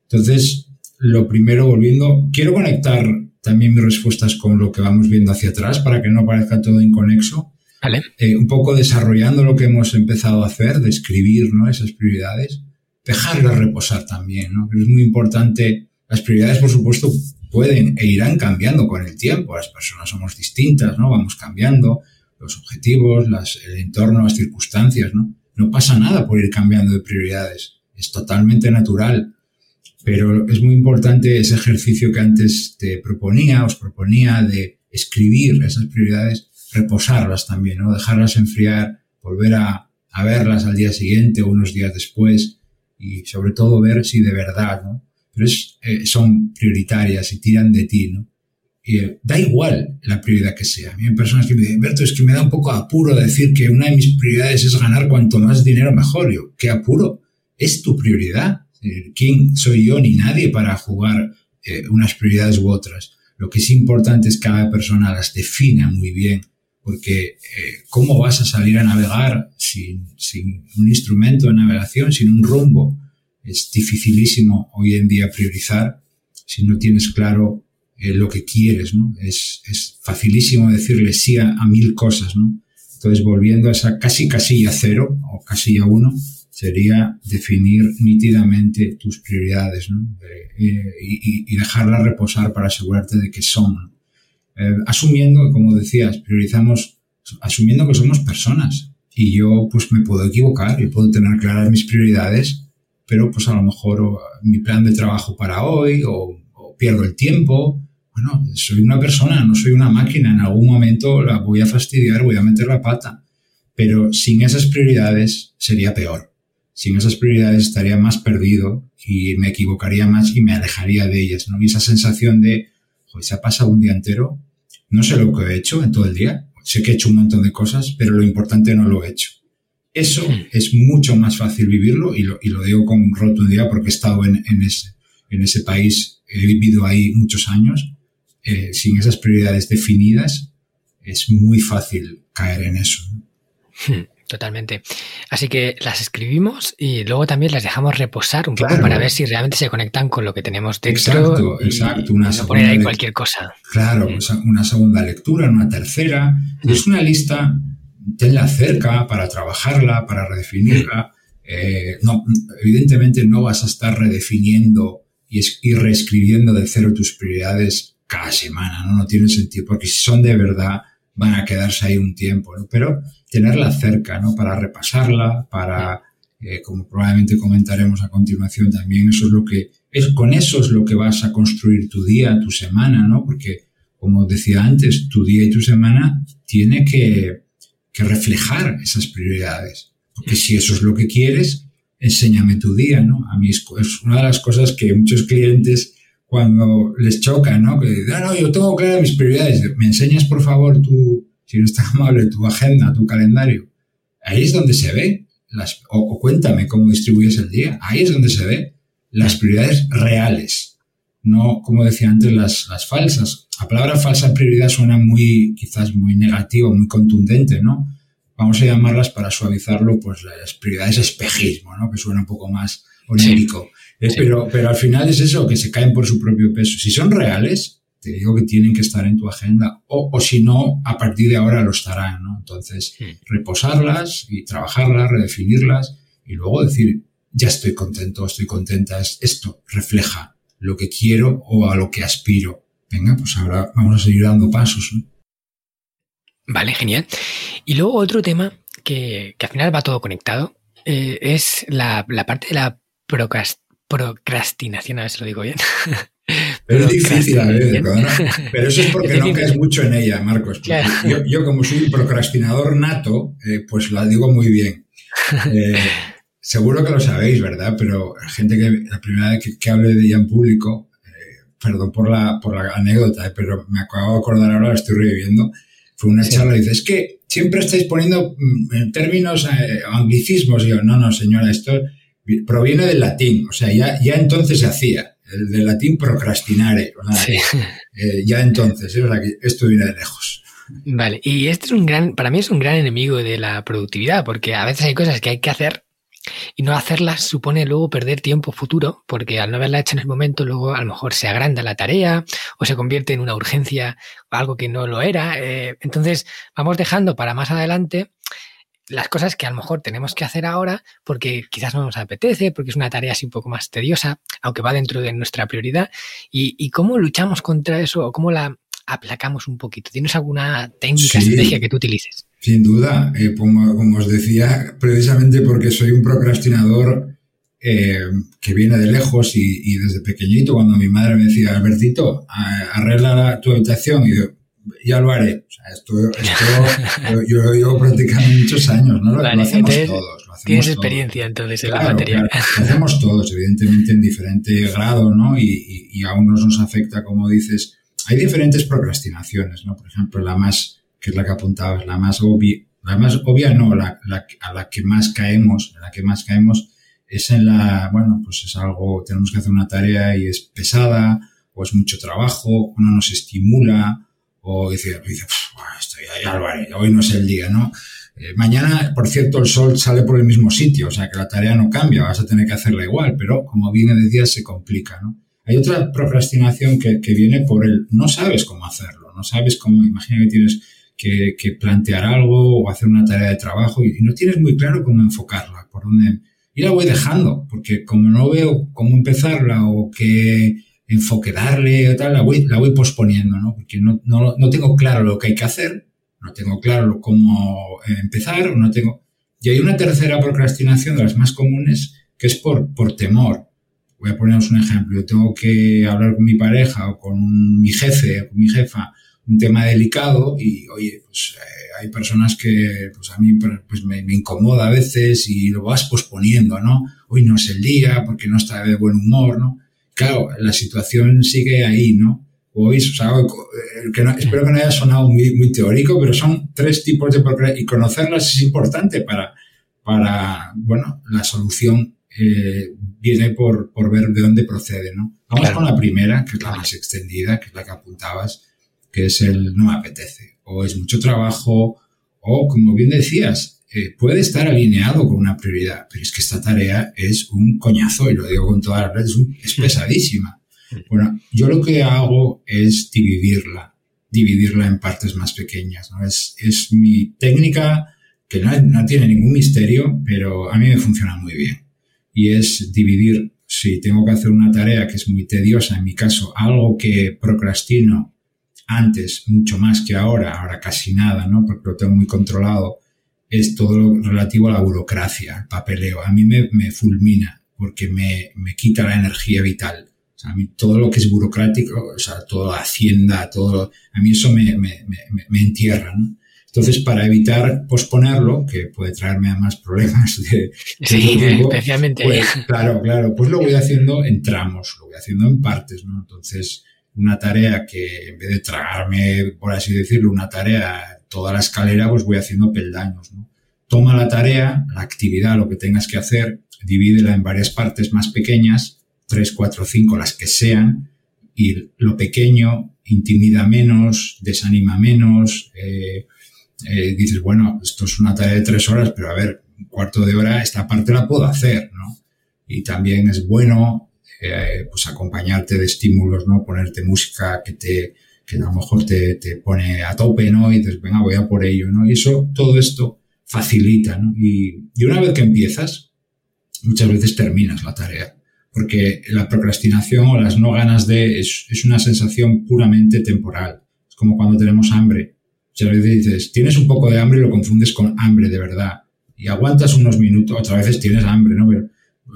Entonces, lo primero, volviendo, quiero conectar también mis respuestas con lo que vamos viendo hacia atrás para que no parezca todo inconexo. Vale. Eh, un poco desarrollando lo que hemos empezado a hacer, de escribir ¿no? esas prioridades, dejarlas reposar también. ¿no? Es muy importante. Las prioridades, por supuesto, pueden e irán cambiando con el tiempo. Las personas somos distintas, ¿no? Vamos cambiando los objetivos, las, el entorno, las circunstancias, ¿no? No pasa nada por ir cambiando de prioridades. Es totalmente natural. Pero es muy importante ese ejercicio que antes te proponía, os proponía de escribir esas prioridades, reposarlas también, ¿no? Dejarlas enfriar, volver a, a verlas al día siguiente o unos días después y sobre todo ver si de verdad, ¿no? pero es, eh, son prioritarias y tiran de ti, ¿no? Y, eh, da igual la prioridad que sea. A mí hay personas que me dicen, Berto, es que me da un poco apuro decir que una de mis prioridades es ganar cuanto más dinero mejor. Yo, ¿qué apuro? Es tu prioridad. Eh, ¿Quién soy yo ni nadie para jugar unas prioridades u otras? Lo que es importante es que cada persona las defina muy bien, porque ¿cómo vas a salir a navegar sin, un instrumento de navegación, sin un rumbo? es dificilísimo hoy en día priorizar si no tienes claro eh, lo que quieres, ¿no? Es, facilísimo decirle sí a, mil cosas, ¿no? Entonces, volviendo a esa casi casilla cero o casilla uno, sería definir nítidamente tus prioridades, ¿no? Eh, y, y, dejarlas reposar para asegurarte de que son. Eh, asumiendo, como decías, priorizamos, asumiendo que somos personas. Y yo, pues, me puedo equivocar, yo puedo tener claras mis prioridades pero pues a lo mejor mi plan de trabajo para hoy o, pierdo el tiempo. Bueno, soy una persona, no soy una máquina. En algún momento la voy a fastidiar, voy a meter la pata. Pero sin esas prioridades sería peor. Sin esas prioridades estaría más perdido y me equivocaría más y me alejaría de ellas, ¿no? Y esa sensación de, joder, se ha pasado un día entero, no sé lo que he hecho en todo el día. Sé que he hecho un montón de cosas, pero lo importante no lo he hecho. Eso es mucho más fácil vivirlo y lo, y lo digo con rotundidad porque he estado en, en, ese, en ese país, he vivido ahí muchos años. Eh, sin esas prioridades definidas, es muy fácil caer en eso. Hmm, totalmente. Así que las escribimos y luego también las dejamos reposar un poco para ver si realmente se conectan con lo que tenemos dentro. Exacto, exacto. Una no poner ahí cualquier cosa. Claro, una segunda lectura, una tercera. Es una lista tenla cerca para trabajarla, para redefinirla. Eh, no, evidentemente no vas a estar redefiniendo y, reescribiendo de cero tus prioridades cada semana, ¿no? No tiene sentido, porque si son de verdad, van a quedarse ahí un tiempo. Pero tenerla cerca, ¿no? Para repasarla, para, eh, como probablemente comentaremos a continuación también, eso es lo que, es, con eso es lo que vas a construir tu día, tu semana, ¿no? Porque, como decía antes, tu día y tu semana tiene que, que reflejar esas prioridades. Porque si eso es lo que quieres, enséñame tu día, ¿no? A mí es una de las cosas que muchos clientes cuando les choca, ¿no? Que ah, no, yo tengo claras mis prioridades. ¿Me enseñas, por favor, tu, si no está [laughs] amable, tu agenda, tu calendario? Ahí es donde se ve. Las, o, cuéntame cómo distribuyes el día. Ahí es donde se ve las prioridades reales. No, como decía antes, las, las falsas. La palabra falsa prioridad suena muy, quizás muy negativo, muy contundente, ¿no? Vamos a llamarlas para suavizarlo, pues las prioridades espejismo, ¿no? Que suena un poco más onírico. Eh, pero, pero al final es eso, que se caen por su propio peso. Si son reales, te digo que tienen que estar en tu agenda, o, o si no, a partir de ahora lo estarán, ¿no? Entonces, reposarlas y trabajarlas, redefinirlas, y luego decir, ya estoy contento, estoy contenta, esto refleja lo que quiero o a lo que aspiro. Venga, pues ahora vamos a seguir dando pasos. ¿no? Vale, genial. Y luego otro tema que, que al final va todo conectado eh, es la, la, parte de la procrastinación, a ver si lo digo bien. [laughs] Pero es difícil a ver, Pero eso es porque [laughs] no caes mucho en ella, Marcos. Yo, yo, como soy un procrastinador nato, eh, pues la digo muy bien. [laughs] Eh, seguro que lo sabéis, ¿verdad? Pero gente que la primera vez que, que hable de ella en público, eh, perdón por la, por la anécdota, pero me acabo de acordar ahora, la estoy reviviendo, fue una charla y dice, es que siempre estáis poniendo mm, términos anglicismos. Y yo, no, no, señora, esto proviene del latín, o sea, ya, ya entonces se hacía, el del latín procrastinare, eh, ya entonces, esto viene de lejos. Vale, y este es un gran, para mí es un gran enemigo de la productividad, porque a veces hay cosas que hay que hacer y no hacerlas supone luego perder tiempo futuro, porque al no haberla hecho en el momento, luego a lo mejor se agranda la tarea o se convierte en una urgencia o algo que no lo era. Eh, entonces vamos dejando para más adelante las cosas que a lo mejor tenemos que hacer ahora porque quizás no nos apetece, porque es una tarea así un poco más tediosa, aunque va dentro de nuestra prioridad. ¿Y, cómo luchamos contra eso o cómo la aplacamos un poquito? ¿Tienes alguna técnica, estrategia que tú utilices? Sin duda, eh, como, os decía, precisamente porque soy un procrastinador eh, que viene de lejos y, desde pequeñito, cuando mi madre me decía, Albertito, arregla tu habitación, y yo, ya lo haré. O sea, esto, esto [laughs] yo, lo llevo practicando muchos años, ¿no? Lo, hacemos todos. Lo hacemos tienes experiencia entonces en la materia. [laughs] lo hacemos todos, evidentemente en diferente grado, ¿no? Y, y, a unos nos afecta, como dices. Hay diferentes procrastinaciones, ¿no? Por ejemplo, la más, que es la que apuntabas, la más obvia, la más obvia no, la, la, a la que más caemos, a la que más caemos es en la, bueno, pues es algo, tenemos que hacer una tarea y es pesada, o es mucho trabajo, o no nos estimula, o dice, dice esto ya, hoy no es el día, ¿no? Eh, mañana, por cierto, el sol sale por el mismo sitio, o sea que la tarea no cambia, vas a tener que hacerla igual, pero como bien decías, se complica, ¿no? Hay otra procrastinación que, que viene por el no sabes cómo hacerlo, no sabes cómo, imagina que tienes que, que plantear algo o hacer una tarea de trabajo y, y, no tienes muy claro cómo enfocarla, por dónde, y la voy dejando, porque como no veo cómo empezarla o qué, enfoque darle o tal, la voy, la voy posponiendo, ¿no? Porque no, no, no tengo claro lo que hay que hacer, no tengo claro cómo eh, empezar, no tengo... Y hay una tercera procrastinación de las más comunes que es por, por temor. Voy a poneros un ejemplo. Yo tengo que hablar con mi pareja o con mi jefe o con mi jefa un tema delicado y, oye, pues eh, hay personas que pues a mí pues me, me, incomoda a veces y lo vas posponiendo, ¿no? Hoy no es el día porque no está de buen humor, ¿no? Claro, la situación sigue ahí, ¿no? Hoy, o sea, que no, espero que no haya sonado muy, muy teórico, pero son tres tipos de procrastinación y conocerlas es importante para, para bueno, la solución eh, viene por, por ver de dónde procede, ¿no? Vamos con la primera, que es la más extendida, que es la que apuntabas, que es el no me apetece, o es mucho trabajo, o como bien decías, puede estar alineado con una prioridad, pero es que esta tarea es un coñazo, y lo digo con todas las letras, es, pesadísima. Bueno, yo lo que hago es dividirla, dividirla en partes más pequeñas. ¿no? Es, es mi técnica que no, no tiene ningún misterio, pero a mí me funciona muy bien. Y es dividir, si tengo que hacer una tarea que es muy tediosa, en mi caso, algo que procrastino antes mucho más que ahora, ahora casi nada, ¿no? Porque lo tengo muy controlado, es todo lo relativo a la burocracia, al papeleo. A mí me, me fulmina porque me, me, quita la energía vital. O sea, a mí todo lo que es burocrático, o sea, toda la hacienda, todo, a mí eso me, me, me entierra, ¿no? Entonces, para evitar posponerlo, que puede traerme a más problemas de, sí, especialmente. Pues, claro, claro, pues lo voy haciendo en tramos, lo voy haciendo en partes, ¿no? Entonces, una tarea que en vez de tragarme, por así decirlo, una tarea toda la escalera, pues voy haciendo peldaños, ¿no? Toma la tarea, la actividad, lo que tengas que hacer, divídela en varias partes más pequeñas, tres, cuatro, cinco, las que sean, y lo pequeño intimida menos, desanima menos, eh, eh, dices, bueno, esto es una tarea de tres horas, pero a ver, un cuarto de hora, esta parte la puedo hacer, ¿no? Y también es bueno, eh, pues acompañarte de estímulos, ¿no? Ponerte música que te, que a lo mejor te, te pone a tope, ¿no? Y dices, venga, voy a por ello, ¿no? Y eso, todo esto facilita, ¿no? Y, y una vez que empiezas, muchas veces terminas la tarea. Porque la procrastinación o las no ganas de es, es una sensación puramente temporal. Es como cuando tenemos hambre Muchas veces dices, tienes un poco de hambre y lo confundes con hambre de verdad. Y aguantas unos minutos, otras veces tienes hambre, ¿no? Pero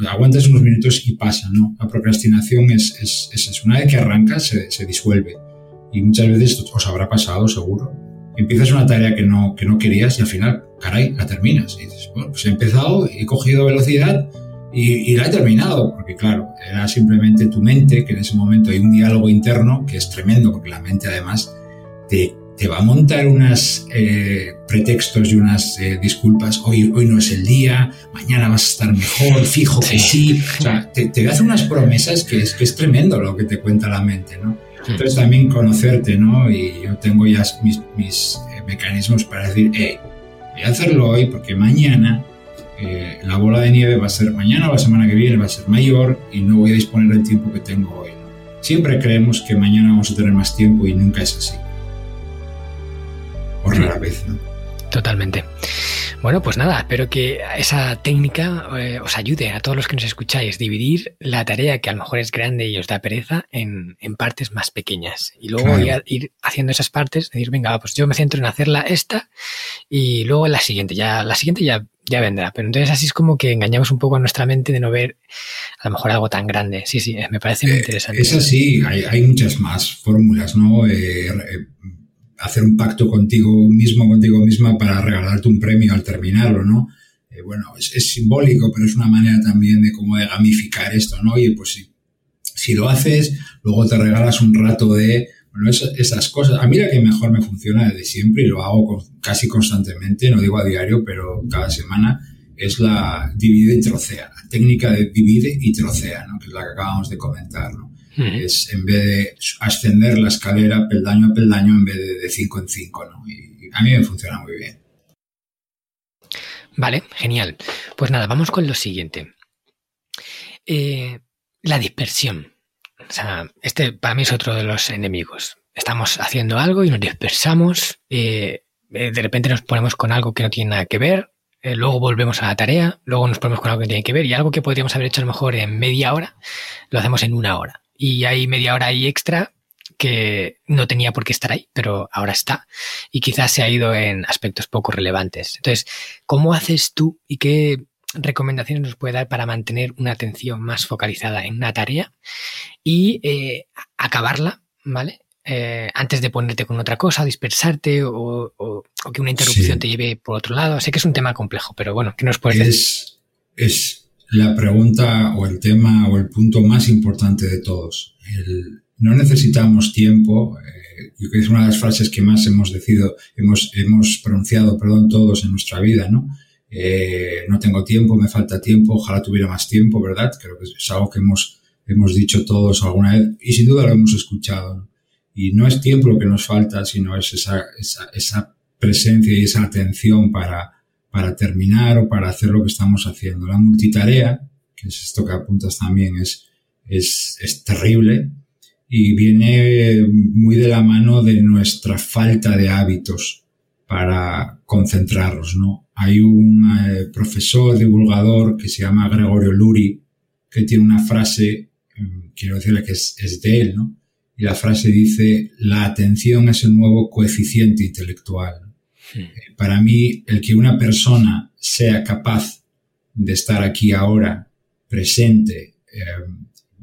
aguantas unos minutos y pasa, ¿no? La procrastinación es, es, es, una vez que arrancas se, se, disuelve. Y muchas veces os habrá pasado, seguro. Empiezas una tarea que no, que no querías y al final, caray, la terminas. Y dices, bueno, pues he empezado, he cogido velocidad y, y la he terminado. Porque claro, era simplemente tu mente, que en ese momento hay un diálogo interno que es tremendo, porque la mente además te te va a montar unos eh, pretextos y unas eh, disculpas. Hoy, hoy no es el día, mañana vas a estar mejor, fijo que sí. O sea, te, te hace unas promesas que es, que es tremendo lo que te cuenta la mente, ¿no? Entonces también conocerte, ¿no? Y yo tengo ya mis, mis eh, mecanismos para decir, hey, voy a hacerlo hoy porque mañana eh, la bola de nieve va a ser mañana o la semana que viene va a ser mayor y no voy a disponer del tiempo que tengo hoy. ¿no? Siempre creemos que mañana vamos a tener más tiempo y nunca es así por rara vez. ¿no? Totalmente. Bueno, pues nada, espero que esa técnica eh, os ayude a todos los que nos escucháis, dividir la tarea que a lo mejor es grande y os da pereza en, en partes más pequeñas. Y luego claro. ir, ir, haciendo esas partes, decir, venga, pues yo me centro en hacerla esta y luego la siguiente, ya, la siguiente ya, ya vendrá. Pero entonces así es como que engañamos un poco a nuestra mente de no ver a lo mejor algo tan grande. Sí, sí, me parece muy interesante. Eh, es así, hay, hay muchas más fórmulas, ¿no? Eh, eh hacer un pacto contigo mismo, contigo misma para regalarte un premio al terminarlo, ¿no? Eh, bueno, es, simbólico, pero es una manera también de como de gamificar esto, ¿no? Oye, pues si, si lo haces, luego te regalas un rato de, bueno, esas, esas cosas. A mí la que mejor me funciona desde siempre y lo hago casi constantemente, no digo a diario, pero cada semana, es la divide y trocea, la técnica de divide y trocea, ¿no? Que es la que acabamos de comentar, ¿no? Es en vez de ascender la escalera peldaño a peldaño en vez de de cinco en cinco, ¿no? Y a mí me funciona muy bien. Vale, genial. Pues nada, vamos con lo siguiente. Eh, la dispersión. O sea, este para mí es otro de los enemigos. Estamos haciendo algo y nos dispersamos. Eh, de repente nos ponemos con algo que no tiene nada que ver. Eh, luego volvemos a la tarea. Luego nos ponemos con algo que tiene que ver. Y algo que podríamos haber hecho a lo mejor en media hora, lo hacemos en una hora y hay media hora ahí extra que no tenía por qué estar ahí, pero ahora está y quizás se ha ido en aspectos poco relevantes. Entonces, ¿cómo haces tú y qué recomendaciones nos puede dar para mantener una atención más focalizada en una tarea y eh, acabarla, ¿vale? Eh, antes de ponerte con otra cosa, dispersarte o, o, o que una interrupción sí. te lleve por otro lado. Sé que es un tema complejo, pero bueno, ¿qué nos puedes decir? Es la pregunta o el tema o el punto más importante de todos. No necesitamos tiempo. Eh, yo creo que es una de las frases que más hemos decidido, hemos, hemos pronunciado, perdón, todos en nuestra vida, ¿no? Eh, no tengo tiempo, me falta tiempo, ojalá tuviera más tiempo, ¿verdad? Creo que es algo que hemos, hemos dicho todos alguna vez y sin duda lo hemos escuchado. Y no es tiempo lo que nos falta, sino es esa, esa, esa presencia y esa atención para, para terminar o para hacer lo que estamos haciendo. La multitarea, que es esto que apuntas también, es, es, es terrible y viene muy de la mano de nuestra falta de hábitos para concentrarnos, ¿no? Hay un eh, profesor divulgador que se llama Gregorio Luri que tiene una frase, quiero decirle que es, es de él, ¿no? y la frase dice, la atención es el nuevo coeficiente intelectual. Para mí, el que una persona sea capaz de estar aquí ahora, presente, eh,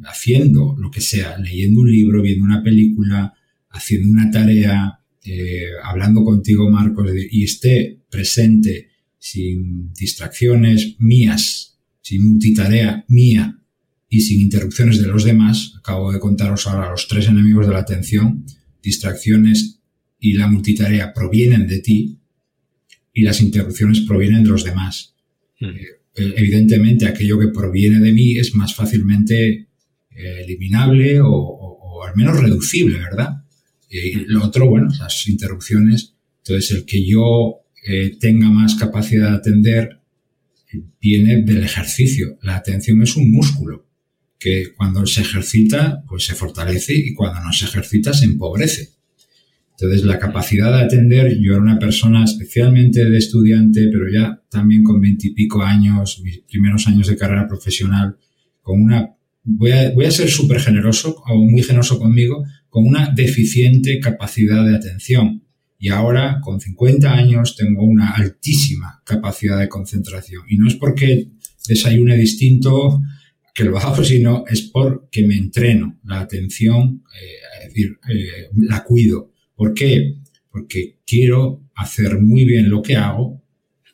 haciendo lo que sea, leyendo un libro, viendo una película, haciendo una tarea, eh, hablando contigo, Marcos, y esté presente sin distracciones mías, sin multitarea mía y sin interrupciones de los demás, acabo de contaros ahora los tres enemigos de la atención, distracciones y la multitarea provienen de ti y las interrupciones provienen de los demás. Hmm. Eh, evidentemente, aquello que proviene de mí es más fácilmente eh, eliminable o, al menos reducible, ¿verdad? Y lo otro, bueno, las interrupciones. Entonces, el que yo eh, tenga más capacidad de atender viene del ejercicio. La atención es un músculo que cuando se ejercita, pues se fortalece y cuando no se ejercita se empobrece. Entonces, la capacidad de atender, yo era una persona especialmente de estudiante, pero ya también con veintipico años, mis primeros años de carrera profesional, con una, voy a, voy a ser súper generoso o muy generoso conmigo, con una deficiente capacidad de atención. Y ahora, con 50 años, tengo una altísima capacidad de concentración. Y no es porque desayune distinto que lo hago, sino es porque me entreno la atención, eh, es decir, eh, la cuido. ¿Por qué? Porque quiero hacer muy bien lo que hago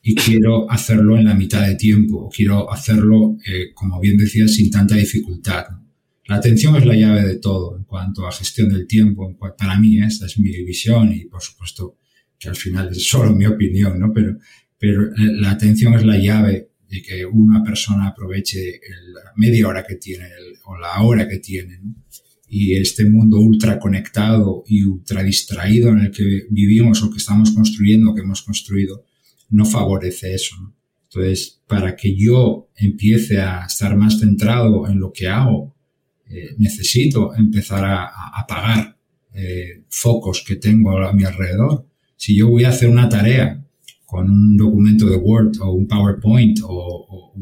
y quiero hacerlo en la mitad de tiempo, quiero hacerlo, eh, como bien decía, sin tanta dificultad. La atención es la llave de todo en cuanto a gestión del tiempo. Para mí, esta es mi visión y, por supuesto, que al final es solo mi opinión, ¿no? Pero, pero la atención es la llave de que una persona aproveche la media hora que tiene o la hora que tiene. ¿no? Y este mundo ultra conectado y ultra distraído en el que vivimos o que estamos construyendo, que hemos construido, no favorece eso. Entonces, para que yo empiece a estar más centrado en lo que hago, eh, necesito empezar a, apagar eh, focos que tengo a mi alrededor. Si yo voy a hacer una tarea con un documento de Word o un PowerPoint o,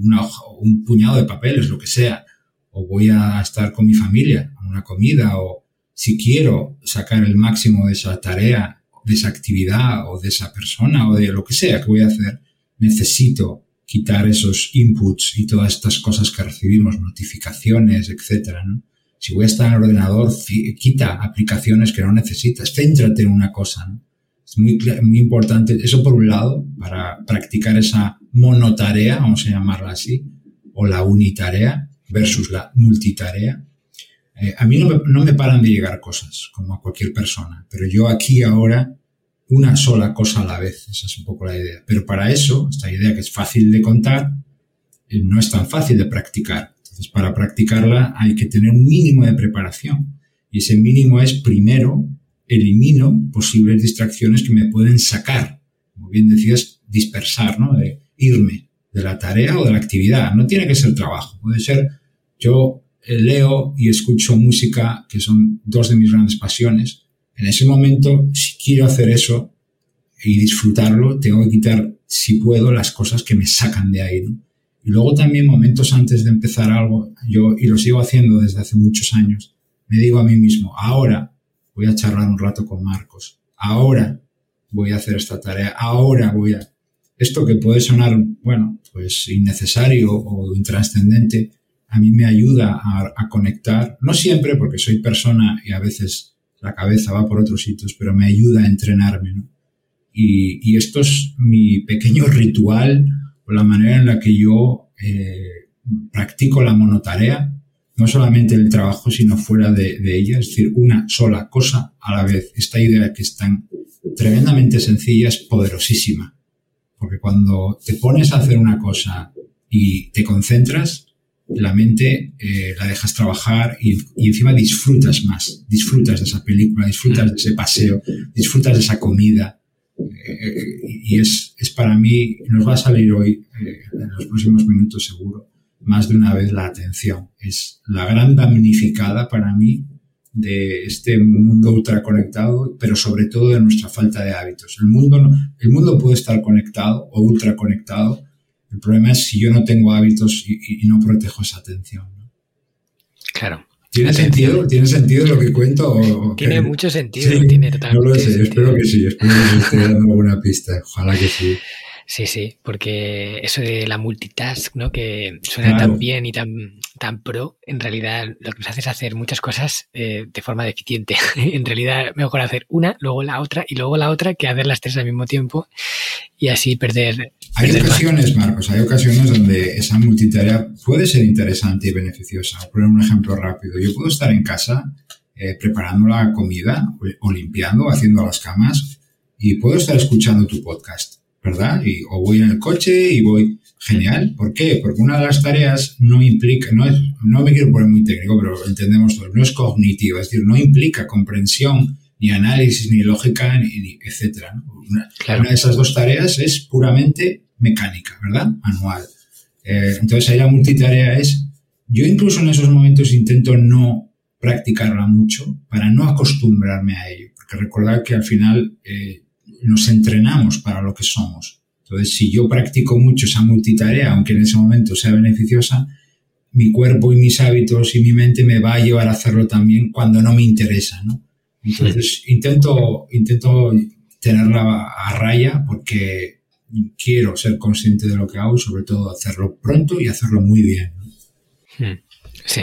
un puñado de papeles, lo que sea, o voy a estar con mi familia una comida o si quiero sacar el máximo de esa tarea, de esa actividad o de esa persona o de lo que sea que voy a hacer, necesito quitar esos inputs y todas estas cosas que recibimos, notificaciones, etcétera, Si voy a estar en el ordenador, quita aplicaciones que no necesitas, céntrate en una cosa. Es muy, muy importante, eso por un lado, para practicar esa monotarea, vamos a llamarla así, o la unitarea versus la multitarea. Eh, a mí no me, paran de llegar cosas, como a cualquier persona, pero yo aquí ahora una sola cosa a la vez, esa es un poco la idea. Pero para eso, esta idea que es fácil de contar, eh, no es tan fácil de practicar. Entonces, para practicarla hay que tener un mínimo de preparación. Y ese mínimo es primero elimino posibles distracciones que me pueden sacar, como bien decías, dispersar, ¿no? De irme de la tarea o de la actividad. No tiene que ser trabajo, puede ser yo leo y escucho música, que son dos de mis grandes pasiones. En ese momento, si quiero hacer eso y disfrutarlo, tengo que quitar, si puedo, las cosas que me sacan de ahí. ¿no? Y luego también momentos antes de empezar algo, yo, y lo sigo haciendo desde hace muchos años, me digo a mí mismo, ahora voy a charlar un rato con Marcos, ahora voy a hacer esta tarea, ahora voy a... Esto que puede sonar, bueno, pues innecesario o intrascendente, a mí me ayuda a, conectar, no siempre porque soy persona y a veces la cabeza va por otros sitios, pero me ayuda a entrenarme, ¿no? Y, esto es mi pequeño ritual o la manera en la que yo eh, practico la monotarea no solamente el trabajo, sino fuera de, ella, es decir, una sola cosa a la vez. Esta idea que es tan tremendamente sencilla es poderosísima, porque cuando te pones a hacer una cosa y te concentras, la mente eh, la dejas trabajar y, encima disfrutas más, disfrutas de esa película, disfrutas de ese paseo, disfrutas de esa comida. Eh, y es, es para mí, nos va a salir hoy, eh, en los próximos minutos seguro, más de una vez la atención. Es la gran damnificada para mí de este mundo ultraconectado, pero sobre todo de nuestra falta de hábitos. El mundo, el mundo puede estar conectado o ultraconectado. El problema es si yo no tengo hábitos y, no protejo esa atención. Claro. ¿Tiene sentido? ¿Tiene sentido lo que cuento? tiene mucho sentido, tiene totalmente No lo sé, espero que sí, espero que esté dando alguna pista, ojalá que sí. Sí, sí, porque eso de la multitask, ¿no? Que suena tan bien y tan, tan pro, en realidad lo que nos hace es hacer muchas cosas eh, de forma deficiente. [laughs] en realidad, mejor hacer una, luego la otra y luego la otra que hacer las tres al mismo tiempo y así perder. Hay ocasiones, Marcos, hay ocasiones donde esa multitarea puede ser interesante y beneficiosa. Voy a poner un ejemplo rápido. Yo puedo estar en casa eh, preparando la comida o limpiando, haciendo las camas y puedo estar escuchando tu podcast ¿verdad? Y, o voy en el coche y voy genial. ¿Por qué? Porque una de las tareas no implica, no, es, no me quiero poner muy técnico, pero entendemos todo, no es cognitiva, es decir, no implica comprensión, ni análisis, ni lógica, ni, etcétera. Una, una, de esas dos tareas es puramente mecánica, ¿verdad? Manual. Eh, entonces ahí la multitarea es, yo incluso en esos momentos intento no practicarla mucho para no acostumbrarme a ello, porque recordar que al final eh, nos entrenamos para lo que somos. Entonces, si yo practico mucho esa multitarea, aunque en ese momento sea beneficiosa, mi cuerpo y mis hábitos y mi mente me va a llevar a hacerlo también cuando no me interesa, ¿no? Entonces, intento, intento tenerla a raya porque quiero ser consciente de lo que hago y sobre todo hacerlo pronto y hacerlo muy bien. Hmm. Sí,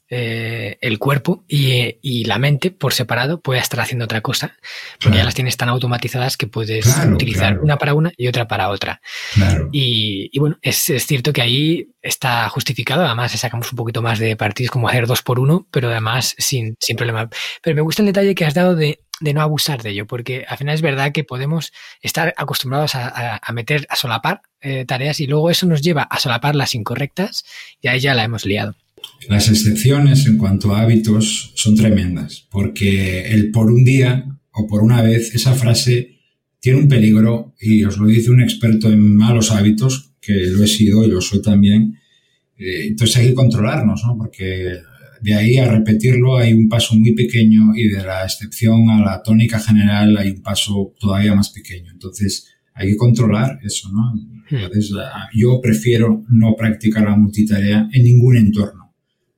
eh, el cuerpo y, la mente por separado puede estar haciendo otra cosa, porque ya las tienes tan automatizadas que puedes utilizar una para una y otra para otra. Y, bueno, es, cierto que ahí está justificado, además sacamos un poquito más de partidos como hacer dos por uno, pero además sin, sin problema. Pero me gusta el detalle que has dado de, no abusar de ello, porque al final es verdad que podemos estar acostumbrados a, meter, a solapar eh, tareas y luego eso nos lleva a solapar las incorrectas y ahí ya la hemos liado. Las excepciones en cuanto a hábitos son tremendas, porque el por un día o por una vez, esa frase tiene un peligro y os lo dice un experto en malos hábitos, que lo he sido y lo soy también. Eh, entonces hay que controlarnos, ¿no? Porque de ahí a repetirlo hay un paso muy pequeño y de la excepción a la tónica general hay un paso todavía más pequeño. Entonces hay que controlar eso, ¿no? Hmm. Entonces, yo prefiero no practicar la multitarea en ningún entorno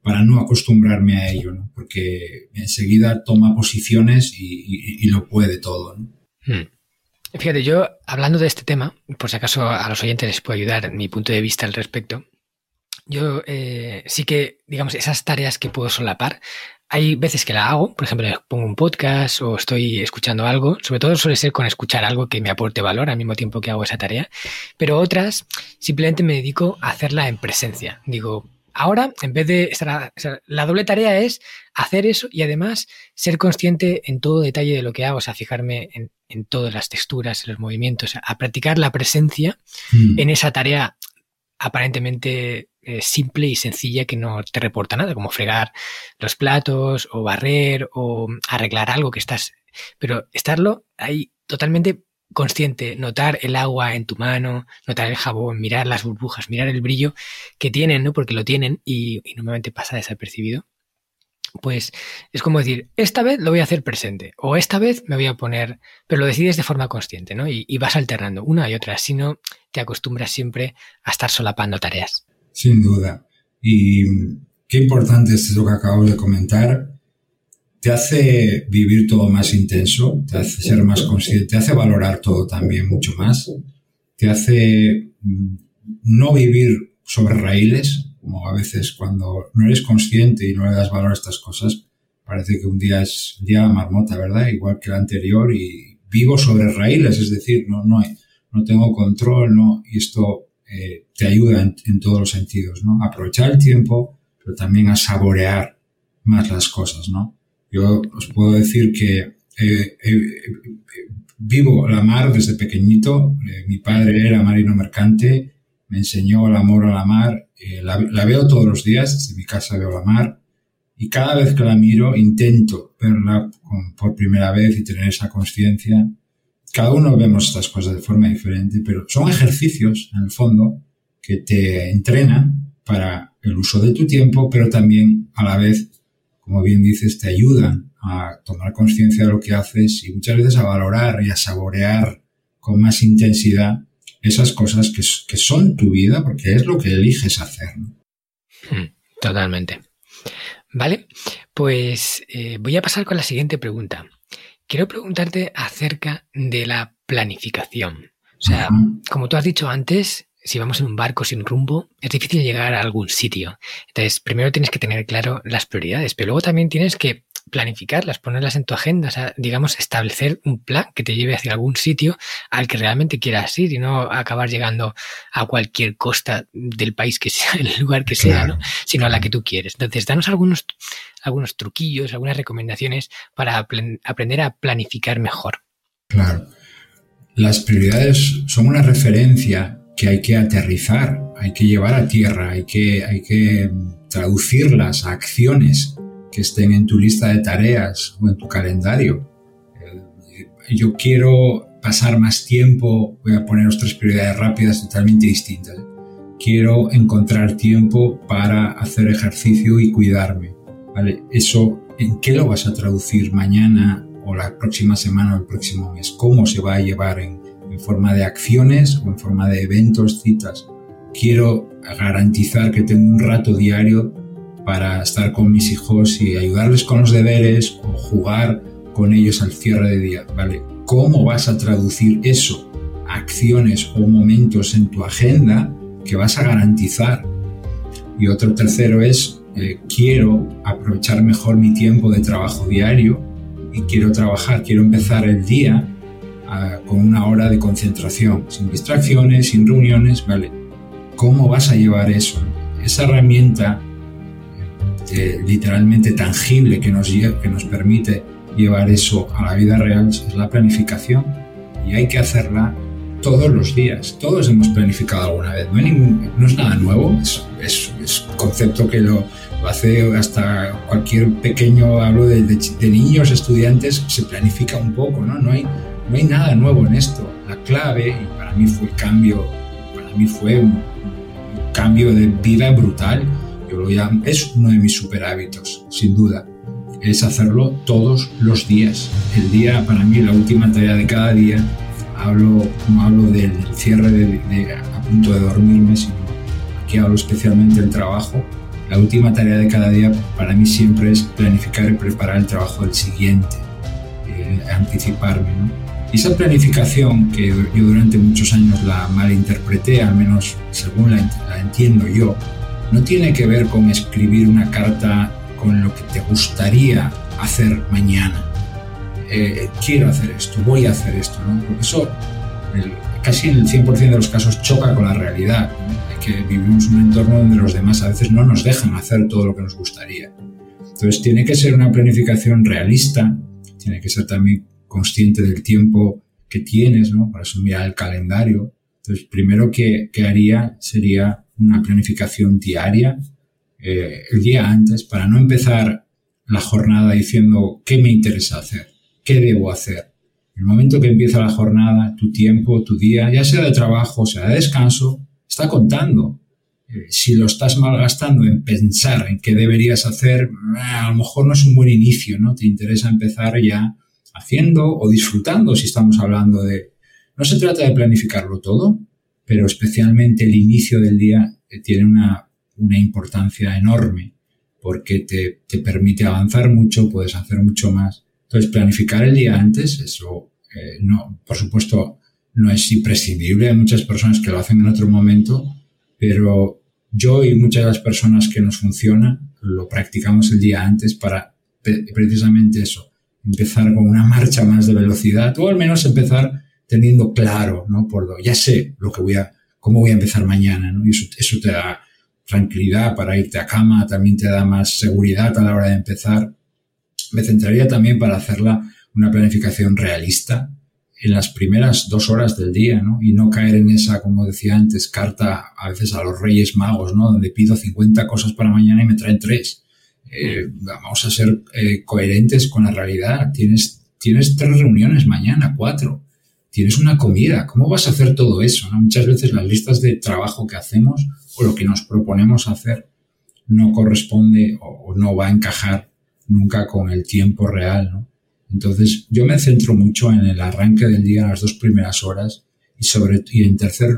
para no acostumbrarme a ello, ¿no? porque enseguida toma posiciones y, lo puede todo. ¿no? Hmm. Fíjate, yo hablando de este tema, por si acaso a los oyentes les puedo ayudar mi punto de vista al respecto, yo eh, sí que, digamos, esas tareas que puedo solapar, hay veces que la hago, por ejemplo, pongo un podcast o estoy escuchando algo, sobre todo suele ser con escuchar algo que me aporte valor al mismo tiempo que hago esa tarea, pero otras simplemente me dedico a hacerla en presencia. Digo, Ahora, en vez de estar, la doble tarea es hacer eso y además ser consciente en todo detalle de lo que hago, o sea, fijarme en, todas las texturas, en los movimientos, a practicar la presencia hmm. en esa tarea aparentemente eh, simple y sencilla que no te reporta nada, como fregar los platos o barrer o arreglar algo que estás, pero estarlo ahí totalmente consciente, notar el agua en tu mano, notar el jabón, mirar las burbujas, mirar el brillo que tienen, ¿no? Porque lo tienen y, normalmente pasa desapercibido. Pues es como decir, esta vez lo voy a hacer presente o esta vez me voy a poner, pero lo decides de forma consciente, ¿no? Y, vas alternando una y otra, si no te acostumbras siempre a estar solapando tareas. Sin duda. Y qué importante es lo que acabo de comentar, te hace vivir todo más intenso, te hace ser más consciente, te hace valorar todo también mucho más, te hace mm, no vivir sobre raíles, como a veces cuando no eres consciente y no le das valor a estas cosas, parece que un día es un día marmota, ¿verdad? Igual que el anterior y vivo sobre raíles, es decir, no, no, no tengo control, no, y esto eh, te ayuda en, todos los sentidos, ¿no? Aprovechar el tiempo, pero también a saborear más las cosas, ¿no? Yo os puedo decir que eh, vivo la mar desde pequeñito. mi padre era marino mercante, me enseñó el amor a la mar. La, la, veo todos los días, desde mi casa veo la mar. Y cada vez que la miro intento verla por primera vez y tener esa conciencia cada uno vemos estas cosas de forma diferente, pero son ejercicios, en el fondo, que te entrenan para el uso de tu tiempo, pero también a la vez, como bien dices, te ayudan a tomar conciencia de lo que haces y muchas veces a valorar y a saborear con más intensidad esas cosas que, son tu vida, porque es lo que eliges hacer. Hmm, totalmente. Vale, pues eh, voy a pasar con la siguiente pregunta. Quiero preguntarte acerca de la planificación. O sea, como tú has dicho antes, si vamos en un barco sin rumbo, es difícil llegar a algún sitio. Entonces, primero tienes que tener claro las prioridades, pero luego también tienes que planificarlas, ponerlas en tu agenda, o sea, digamos, establecer un plan que te lleve hacia algún sitio al que realmente quieras ir y no acabar llegando a cualquier costa del país que sea, [laughs] el lugar que sea, ¿no? sino a la que tú quieres. Entonces, danos algunos, algunos truquillos, algunas recomendaciones para aprender a planificar mejor. Claro. Las prioridades son una referencia que hay que aterrizar, hay que llevar a tierra, hay que, hay que traducirlas a acciones que estén en tu lista de tareas o en tu calendario. Eh, yo quiero pasar más tiempo, voy a poner tres prioridades rápidas totalmente distintas. Quiero encontrar tiempo para hacer ejercicio y cuidarme. ¿vale? Eso, ¿en qué lo vas a traducir mañana o la próxima semana o el próximo mes? ¿Cómo se va a llevar en forma de acciones o en forma de eventos, citas? Quiero garantizar que tengo un rato diario para estar con mis hijos y ayudarles con los deberes o jugar con ellos al cierre de día, ¿vale? ¿Cómo vas a traducir eso acciones o momentos en tu agenda que vas a garantizar? Y otro tercero es, eh, quiero aprovechar mejor mi tiempo de trabajo diario y quiero trabajar, quiero empezar el día con una hora de concentración, sin distracciones, sin reuniones, ¿vale? ¿Cómo vas a llevar eso? Esa herramienta eh, literalmente tangible que nos, que nos permite llevar eso a la vida real es la planificación y hay que hacerla todos los días. Todos hemos planificado alguna vez. No, hay ningún, es nada nuevo, es, es, concepto que lo, lo, hace hasta cualquier pequeño, hablo de, de, niños, estudiantes, se planifica un poco, ¿no? No hay, no hay nada nuevo en esto. La clave, y para mí fue el cambio, para mí fue un, cambio de vida brutal, es uno de mis super hábitos, sin duda. Es hacerlo todos los días. El día, para mí, la última tarea de cada día, hablo, no hablo del cierre de, a punto de dormirme, sino aquí hablo especialmente del trabajo. La última tarea de cada día para mí siempre es planificar y preparar el trabajo del siguiente, eh, anticiparme. Y esa planificación que yo durante muchos años la malinterpreté, al menos según la entiendo yo, no tiene que ver con escribir una carta con lo que te gustaría hacer mañana. Eh, quiero hacer esto, voy a hacer esto, ¿no? Porque eso casi en el 100% de los casos choca con la realidad, que vivimos un entorno donde los demás a veces no nos dejan hacer todo lo que nos gustaría. Entonces tiene que ser una planificación realista, tiene que ser también consciente del tiempo que tienes, ¿no? Para asumir el calendario. Entonces, primero que, que haría sería una planificación diaria eh, el día antes para no empezar la jornada diciendo qué me interesa hacer, qué debo hacer. El momento que empieza la jornada, tu tiempo, tu día, ya sea de trabajo, sea de descanso, está contando. Eh, si lo estás malgastando en pensar en qué deberías hacer, a lo mejor no es un buen inicio, ¿no? Te interesa empezar ya haciendo o disfrutando si estamos hablando de... No se trata de planificarlo todo, pero especialmente el inicio del día eh, tiene una, una importancia enorme porque te, te, permite avanzar mucho, puedes hacer mucho más. Entonces, planificar el día antes, eso eh, no, por supuesto, no es imprescindible. Hay muchas personas que lo hacen en otro momento, pero yo y muchas de las personas que nos funciona lo practicamos el día antes para precisamente eso, empezar con una marcha más de velocidad o al menos empezar teniendo claro, ¿no? Por lo, ya sé lo que voy a, cómo voy a empezar mañana, ¿no? Y eso, eso te da tranquilidad para irte a cama, también te da más seguridad a la hora de empezar. Me centraría también para hacerla una planificación realista en las primeras dos horas del día, ¿no? Y no caer en esa, como decía antes, carta a veces a los Reyes Magos, ¿no? Donde pido 50 cosas para mañana y me traen tres. Eh, vamos a ser eh, coherentes con la realidad. Tienes, tienes tres reuniones mañana, cuatro. Tienes una comida. ¿Cómo vas a hacer todo eso? Muchas veces las listas de trabajo que hacemos o lo que nos proponemos hacer no corresponde o, no va a encajar nunca con el tiempo real. Entonces, yo me centro mucho en el arranque del día, las dos primeras horas, y sobre y en tercer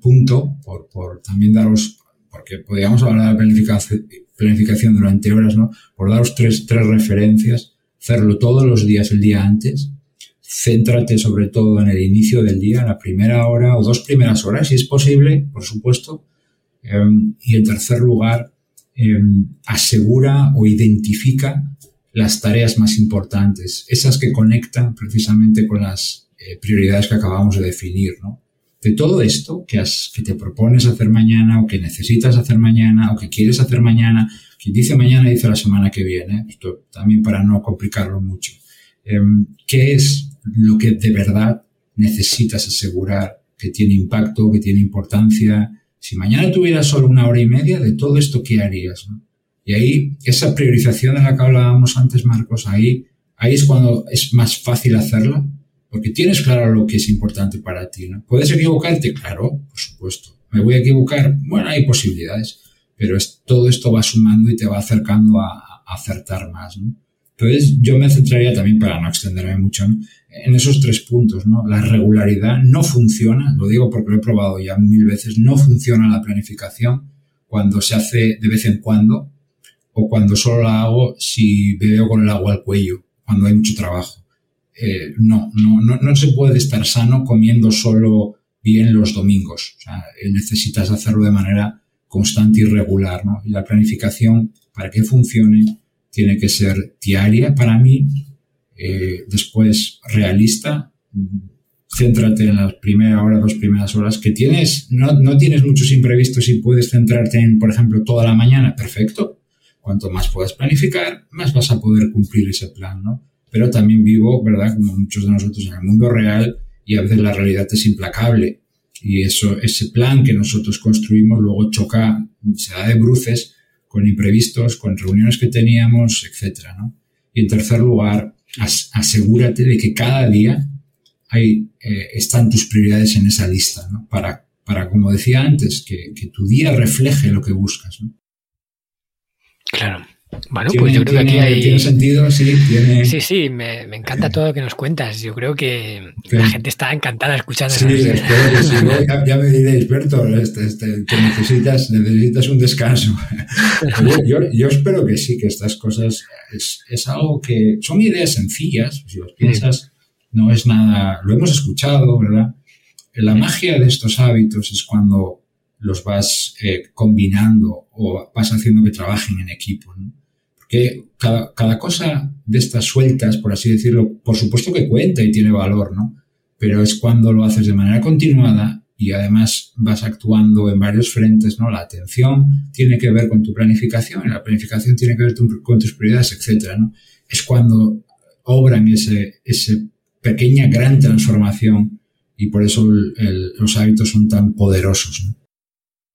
punto, por, por también daros, porque podríamos hablar de la planificación, planificación durante horas, ¿no? Por daros tres, tres referencias, hacerlo todos los días el día antes, céntrate sobre todo en el inicio del día, la primera hora o dos primeras horas, si es posible, por supuesto, em, y en tercer lugar, em, asegura o identifica las tareas más importantes, esas que conectan precisamente con las eh, prioridades que acabamos de definir, ¿no? De todo esto que, que te propones hacer mañana o que necesitas hacer mañana o que quieres hacer mañana, quien dice mañana dice la semana que viene, esto también para no complicarlo mucho. Em, ¿Qué es lo que de verdad necesitas asegurar que tiene impacto, que tiene importancia? Si mañana tuvieras solo una hora y media, de todo esto, ¿qué harías? Y ahí, esa priorización de la que hablábamos antes, Marcos, ahí, ahí es cuando es más fácil hacerla, porque tienes claro lo que es importante para ti, ¿no? ¿Puedes equivocarte? Claro, por supuesto. ¿Me voy a equivocar? Bueno, hay posibilidades, pero es, todo esto va sumando y te va acercando a, acertar más, ¿no? Entonces, yo me centraría también, para no extenderme mucho, en esos tres puntos, ¿no? La regularidad no funciona, lo digo porque lo he probado ya mil veces, no funciona la planificación cuando se hace de vez en cuando, o cuando solo la hago si veo con el agua al cuello, cuando hay mucho trabajo. Eh, no, no, no, no se puede estar sano comiendo solo bien los domingos. O sea, eh, necesitas hacerlo de manera constante y regular, ¿no? Y la planificación, para que funcione, tiene que ser diaria para mí, eh, después realista, céntrate en las primeras horas, dos primeras horas, que tienes, no, no tienes muchos imprevistos y puedes centrarte en, por ejemplo, toda la mañana, perfecto, Cuanto más puedas planificar, más vas a poder cumplir ese plan, ¿no? Pero también vivo, ¿verdad? Como muchos de nosotros en el mundo real y a veces la realidad es implacable. Y eso, ese plan que nosotros construimos luego choca, se da de bruces con imprevistos, con reuniones que teníamos, etcétera, ¿no? Y en tercer lugar, asegúrate de que cada día hay, eh, están tus prioridades en esa lista, ¿no? Para, para como decía antes, que, que tu día refleje lo que buscas, ¿no? Claro. Bueno, pues yo creo que aquí hay. Tiene sentido, sí, tiene. Sí, sí, me, encanta todo lo que nos cuentas. Yo creo que la gente está encantada escuchando Sí, [laughs] ya, me diréis, Berto, este, este, que necesitas, necesitas un descanso. [laughs] yo, espero que sí, que estas cosas es, es, algo que son ideas sencillas, si los piensas, no es nada. Lo hemos escuchado, ¿verdad? La magia de estos hábitos es cuando los vas eh, combinando o vas haciendo que trabajen en equipo. ¿no? Porque cada, cada, cosa de estas sueltas, por así decirlo, por supuesto que cuenta y tiene valor, ¿no? Pero es cuando lo haces de manera continuada y además vas actuando en varios frentes, ¿no? La atención tiene que ver con tu planificación y la planificación tiene que ver con tus prioridades, etcétera, ¿no? Es cuando obran ese, ese pequeña gran transformación y por eso los hábitos son tan poderosos, ¿no?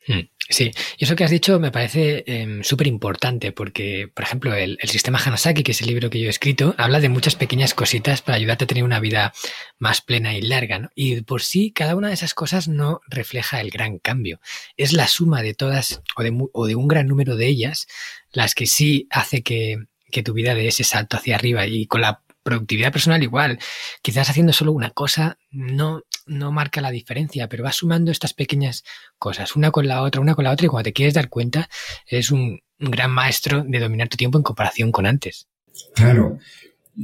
Hmm, sí, y eso que has dicho me parece em, súper importante porque, por ejemplo, el, sistema Hanasaki, que es el libro que yo he escrito, habla de muchas pequeñas cositas para ayudarte a tener una vida más plena y larga. ¿no? Y por sí, cada una de esas cosas no refleja el gran cambio. Es la suma de todas o de, o de un gran número de ellas las que sí hace que, que tu vida dé ese salto hacia arriba y con la productividad personal igual. Quizás haciendo solo una cosa no, no marca la diferencia, pero vas sumando estas pequeñas cosas, una con la otra, una con la otra, y cuando te quieres dar cuenta, eres un, gran maestro de dominar tu tiempo en comparación con antes. Claro,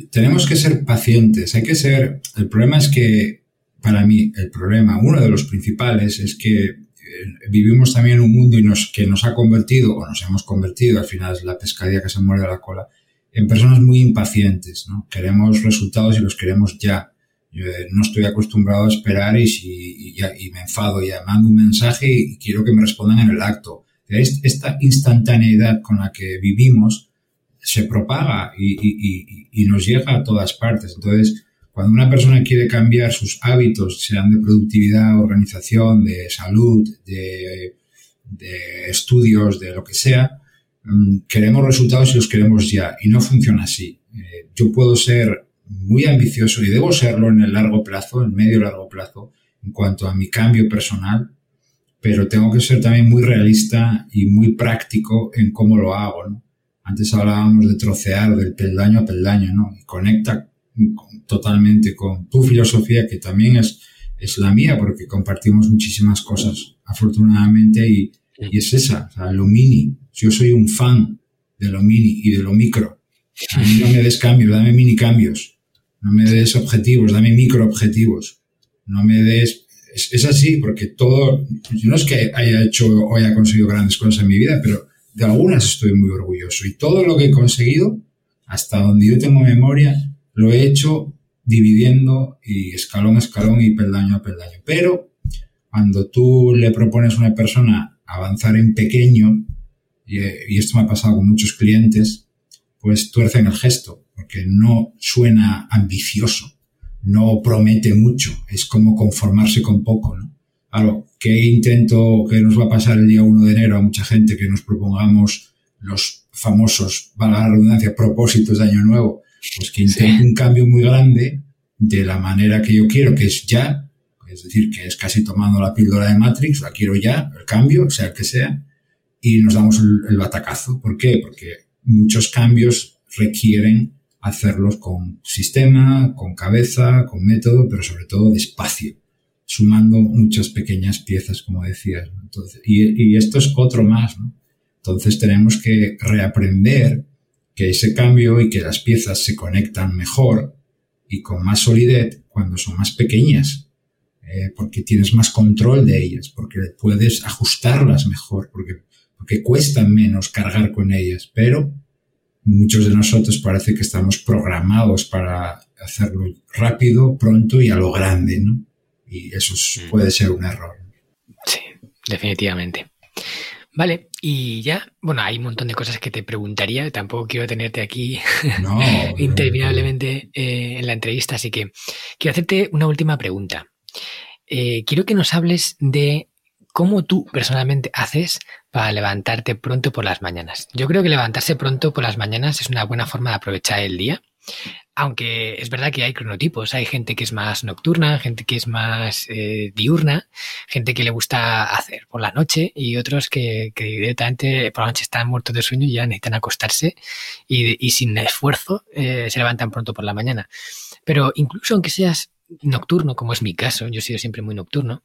tenemos que ser pacientes, hay que ser... El problema es que, para mí, el problema, uno de los principales, es que eh, vivimos también un mundo y nos, que nos ha convertido, o nos hemos convertido, al final es la pescadilla que se muerde la cola, en personas muy impacientes, ¿no? Queremos resultados y los queremos ya. no estoy acostumbrado a esperar y, si, y, me enfado y mando un mensaje y quiero que me respondan en el acto. Esta instantaneidad con la que vivimos se propaga y, y, nos llega a todas partes. Entonces, cuando una persona quiere cambiar sus hábitos, sean de productividad, organización, de salud, de, estudios, de lo que sea, queremos resultados y los queremos ya. Y no funciona así. Eh, yo puedo ser muy ambicioso y debo serlo en el largo plazo, en medio largo plazo, en cuanto a mi cambio personal, pero tengo que ser también muy realista y muy práctico en cómo lo hago. ¿no? Antes hablábamos de trocear del peldaño a peldaño, ¿no? Y conecta totalmente con tu filosofía, que también es, es la mía, porque compartimos muchísimas cosas, afortunadamente, y, y es esa, o sea, lo mini. Yo soy un fan de lo mini y de lo micro. A mí no me des cambios, dame mini cambios. No me des objetivos, dame micro objetivos. No me des... Es, así porque todo... No es que haya hecho o haya conseguido grandes cosas en mi vida, pero de algunas estoy muy orgulloso. Y todo lo que he conseguido, hasta donde yo tengo memoria, lo he hecho dividiendo y escalón a escalón y peldaño a peldaño. Pero cuando tú le propones a una persona avanzar en pequeño, y, y esto me ha pasado con muchos clientes, pues tuercen el gesto porque no suena ambicioso, no promete mucho, es como conformarse con poco, ¿no? Claro, ¿qué intento que nos va a pasar el día 1 de enero a mucha gente que nos propongamos los famosos, para la redundancia, propósitos de Año Nuevo? Pues que intente un cambio muy grande de la manera que yo quiero, que es ya, es decir, que es casi tomando la píldora de Matrix, la quiero ya, el cambio, sea el que sea, y nos damos el, batacazo. ¿Por qué? Porque muchos cambios requieren hacerlos con sistema, con cabeza, con método, pero sobre todo despacio, sumando muchas pequeñas piezas, como decías. Y, esto es otro más, ¿no? Entonces tenemos que reaprender que ese cambio y que las piezas se conectan mejor y con más solidez cuando son más pequeñas, eh, porque tienes más control de ellas, porque puedes ajustarlas mejor, porque, porque cuesta menos cargar con ellas, pero muchos de nosotros parece que estamos programados para hacerlo rápido, pronto y a lo grande, ¿no? Y eso mm. puede ser un error. Sí, definitivamente. Vale, y ya, bueno, hay un montón de cosas que te preguntaría, tampoco quiero tenerte aquí [laughs] [laughs] interminablemente eh, en la entrevista, así que quiero hacerte una última pregunta. Eh, quiero que nos hables de cómo tú personalmente haces para levantarte pronto por las mañanas. Yo creo que levantarse pronto por las mañanas es una buena forma de aprovechar el día. Aunque es verdad que hay cronotipos, hay gente que es más nocturna, gente que es más eh, diurna, gente que le gusta hacer por la noche y otros que, directamente por la noche están muertos de sueño y ya necesitan acostarse y, sin esfuerzo eh, se levantan pronto por la mañana. Pero incluso aunque seas nocturno, como es mi caso, yo he sido siempre muy nocturno,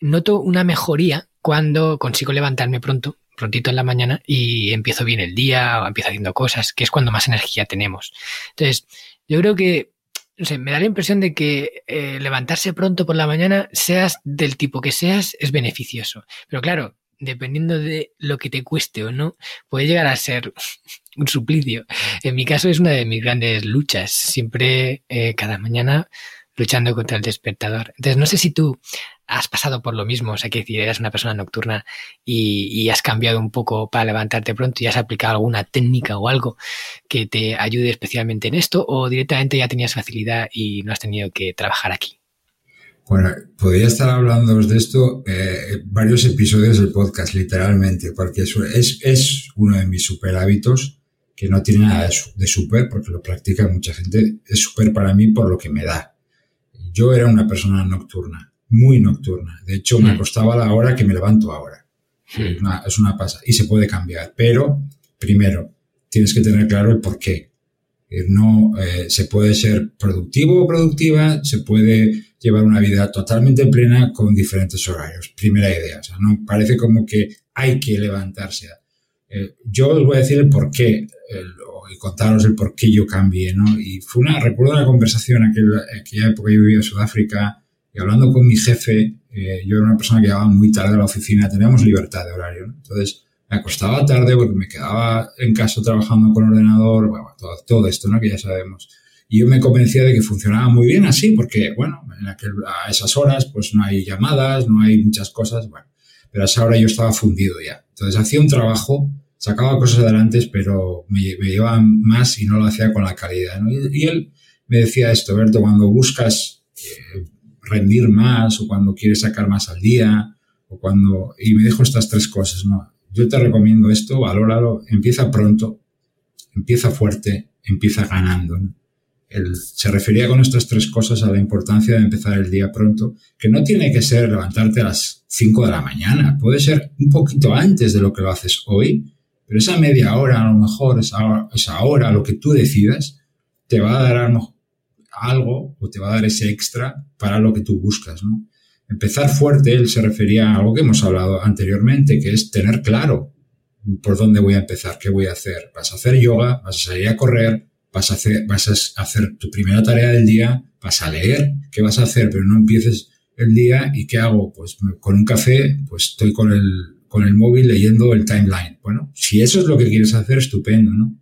noto una mejoría cuando consigo levantarme pronto, prontito en la mañana y empiezo bien el día o empiezo haciendo cosas, que es cuando más energía tenemos. Entonces, yo creo que, no sé, me da la impresión de que eh, levantarse pronto por la mañana, seas del tipo que seas, es beneficioso. Pero claro, dependiendo de lo que te cueste o no, puede llegar a ser [laughs] un suplicio. En mi caso es una de mis grandes luchas. Siempre, eh, cada mañana, luchando contra el despertador. Entonces, no sé si tú has pasado por lo mismo, o sea, que decir, eras una persona nocturna y, has cambiado un poco para levantarte pronto y has aplicado alguna técnica o algo que te ayude especialmente en esto, o directamente ya tenías facilidad y no has tenido que trabajar aquí. Bueno, podría estar hablando de esto eh, varios episodios del podcast, literalmente, porque es, es uno de mis super hábitos que no tiene nada de, de super, porque lo practica mucha gente. Es super para mí por lo que me da yo era una persona nocturna, muy nocturna. De hecho, me mm. acostaba a la hora que me levanto ahora. Es, una, pasa. Y se puede cambiar. Pero, primero, tienes que tener claro el por qué. No, eh, se puede ser productivo o productiva, se puede llevar una vida totalmente plena con diferentes horarios. Primera idea. O sea, no parece como que hay que levantarse. Eh, yo os voy a decir el por qué, y contaros el por qué yo cambié, ¿no? Y fue una, recuerdo una conversación en aquella, época yo vivía en Sudáfrica y hablando con mi jefe, eh, yo era una persona que llegaba muy tarde a la oficina, teníamos libertad de horario, ¿no? Entonces, me acostaba tarde porque me quedaba en casa trabajando con ordenador, bueno, todo, todo esto, ¿no? Que ya sabemos. Y yo me convencía de que funcionaba muy bien así, porque, bueno, a esas horas pues no hay llamadas, no hay muchas cosas, bueno, pero a esa hora yo estaba fundido ya. Entonces hacía un trabajo, sacaba cosas adelante, pero me, me llevaba más y no lo hacía con la calidad. Y, él me decía esto, Berto, cuando buscas eh, rendir más o cuando quieres sacar más al día, o cuando, y me dijo estas tres cosas, ¿no? Yo te recomiendo esto, valóralo, empieza pronto, empieza fuerte, empieza ganando. Él se refería con estas tres cosas a la importancia de empezar el día pronto, que no tiene que ser levantarte a las 5 de la mañana, puede ser un poquito antes de lo que lo haces hoy, pero esa media hora, a lo mejor, esa, esa hora, lo que tú decidas, te va a dar algo o te va a dar ese extra para lo que tú buscas, ¿no? Empezar fuerte, él se refería a algo que hemos hablado anteriormente, que es tener claro por dónde voy a empezar, qué voy a hacer. Vas a hacer yoga, vas a salir a correr, vas a hacer, vas a hacer tu primera tarea del día, vas a leer, qué vas a hacer, pero no empieces el día y qué hago, pues con un café, pues estoy con el, con el móvil leyendo el timeline. Bueno, si eso es lo que quieres hacer, estupendo, ¿no?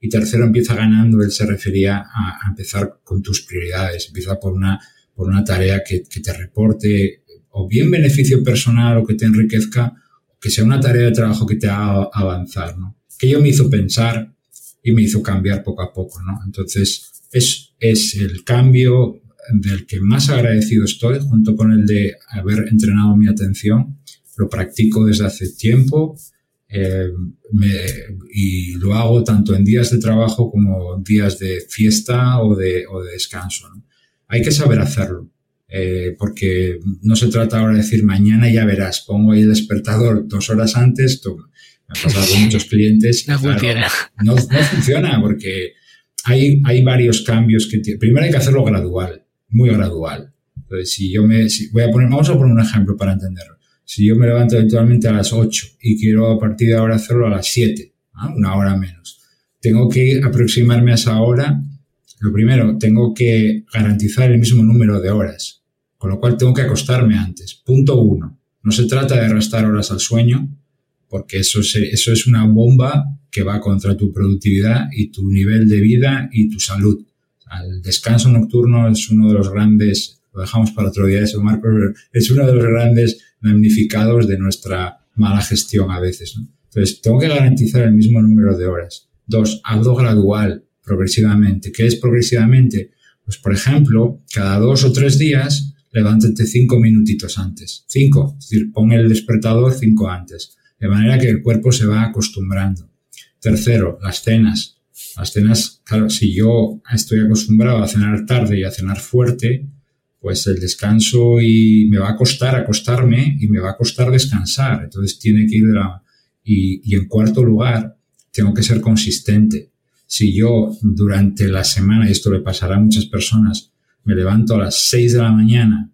Y tercero, empieza ganando, él se refería a, empezar con tus prioridades, empieza por una por una tarea que, te reporte o bien beneficio personal o que te enriquezca, que sea una tarea de trabajo que te haga avanzar, ¿no? Que yo me hizo pensar y me hizo cambiar poco a poco, ¿no? Entonces, es, es el cambio del que más agradecido estoy, junto con el de haber entrenado mi atención. Lo practico desde hace tiempo eh, y lo hago tanto en días de trabajo como en días de fiesta o de, o de descanso. ¿no? hay que saber hacerlo. Eh, porque no se trata ahora de decir mañana ya verás, pongo ahí el despertador dos horas antes, me ha pasado con muchos clientes. No funciona. No, funciona porque hay, hay varios cambios que primero hay que hacerlo gradual, muy gradual. Entonces, si yo me, voy a poner, vamos a poner un ejemplo para entenderlo. Si yo me levanto habitualmente a las 8 y quiero a partir de ahora hacerlo a las 7, una hora menos, tengo que aproximarme a esa hora lo primero, tengo que garantizar el mismo número de horas, con lo cual tengo que acostarme antes. Punto uno. No se trata de restar horas al sueño, porque eso es, eso es una bomba que va contra tu productividad y tu nivel de vida y tu salud. El descanso nocturno es uno de los grandes, lo dejamos para otro día eso, Marco, pero es uno de los grandes damnificados de nuestra mala gestión a veces. Entonces, tengo que garantizar el mismo número de horas. Dos, algo gradual progresivamente. ¿Qué es progresivamente? Pues, por ejemplo, cada dos o tres días, levántate cinco minutitos antes. Cinco. Es decir, pon el despertador cinco antes. De manera que el cuerpo se va acostumbrando. Tercero, las cenas. Las cenas, claro, si yo estoy acostumbrado a cenar tarde y a cenar fuerte, pues el descanso y me va a costar acostarme y me va a costar descansar. Entonces tiene que ir de la... Y, en cuarto lugar, tengo que ser consistente. Si yo durante la semana, y esto le pasará a muchas personas, me levanto a las 6 de la mañana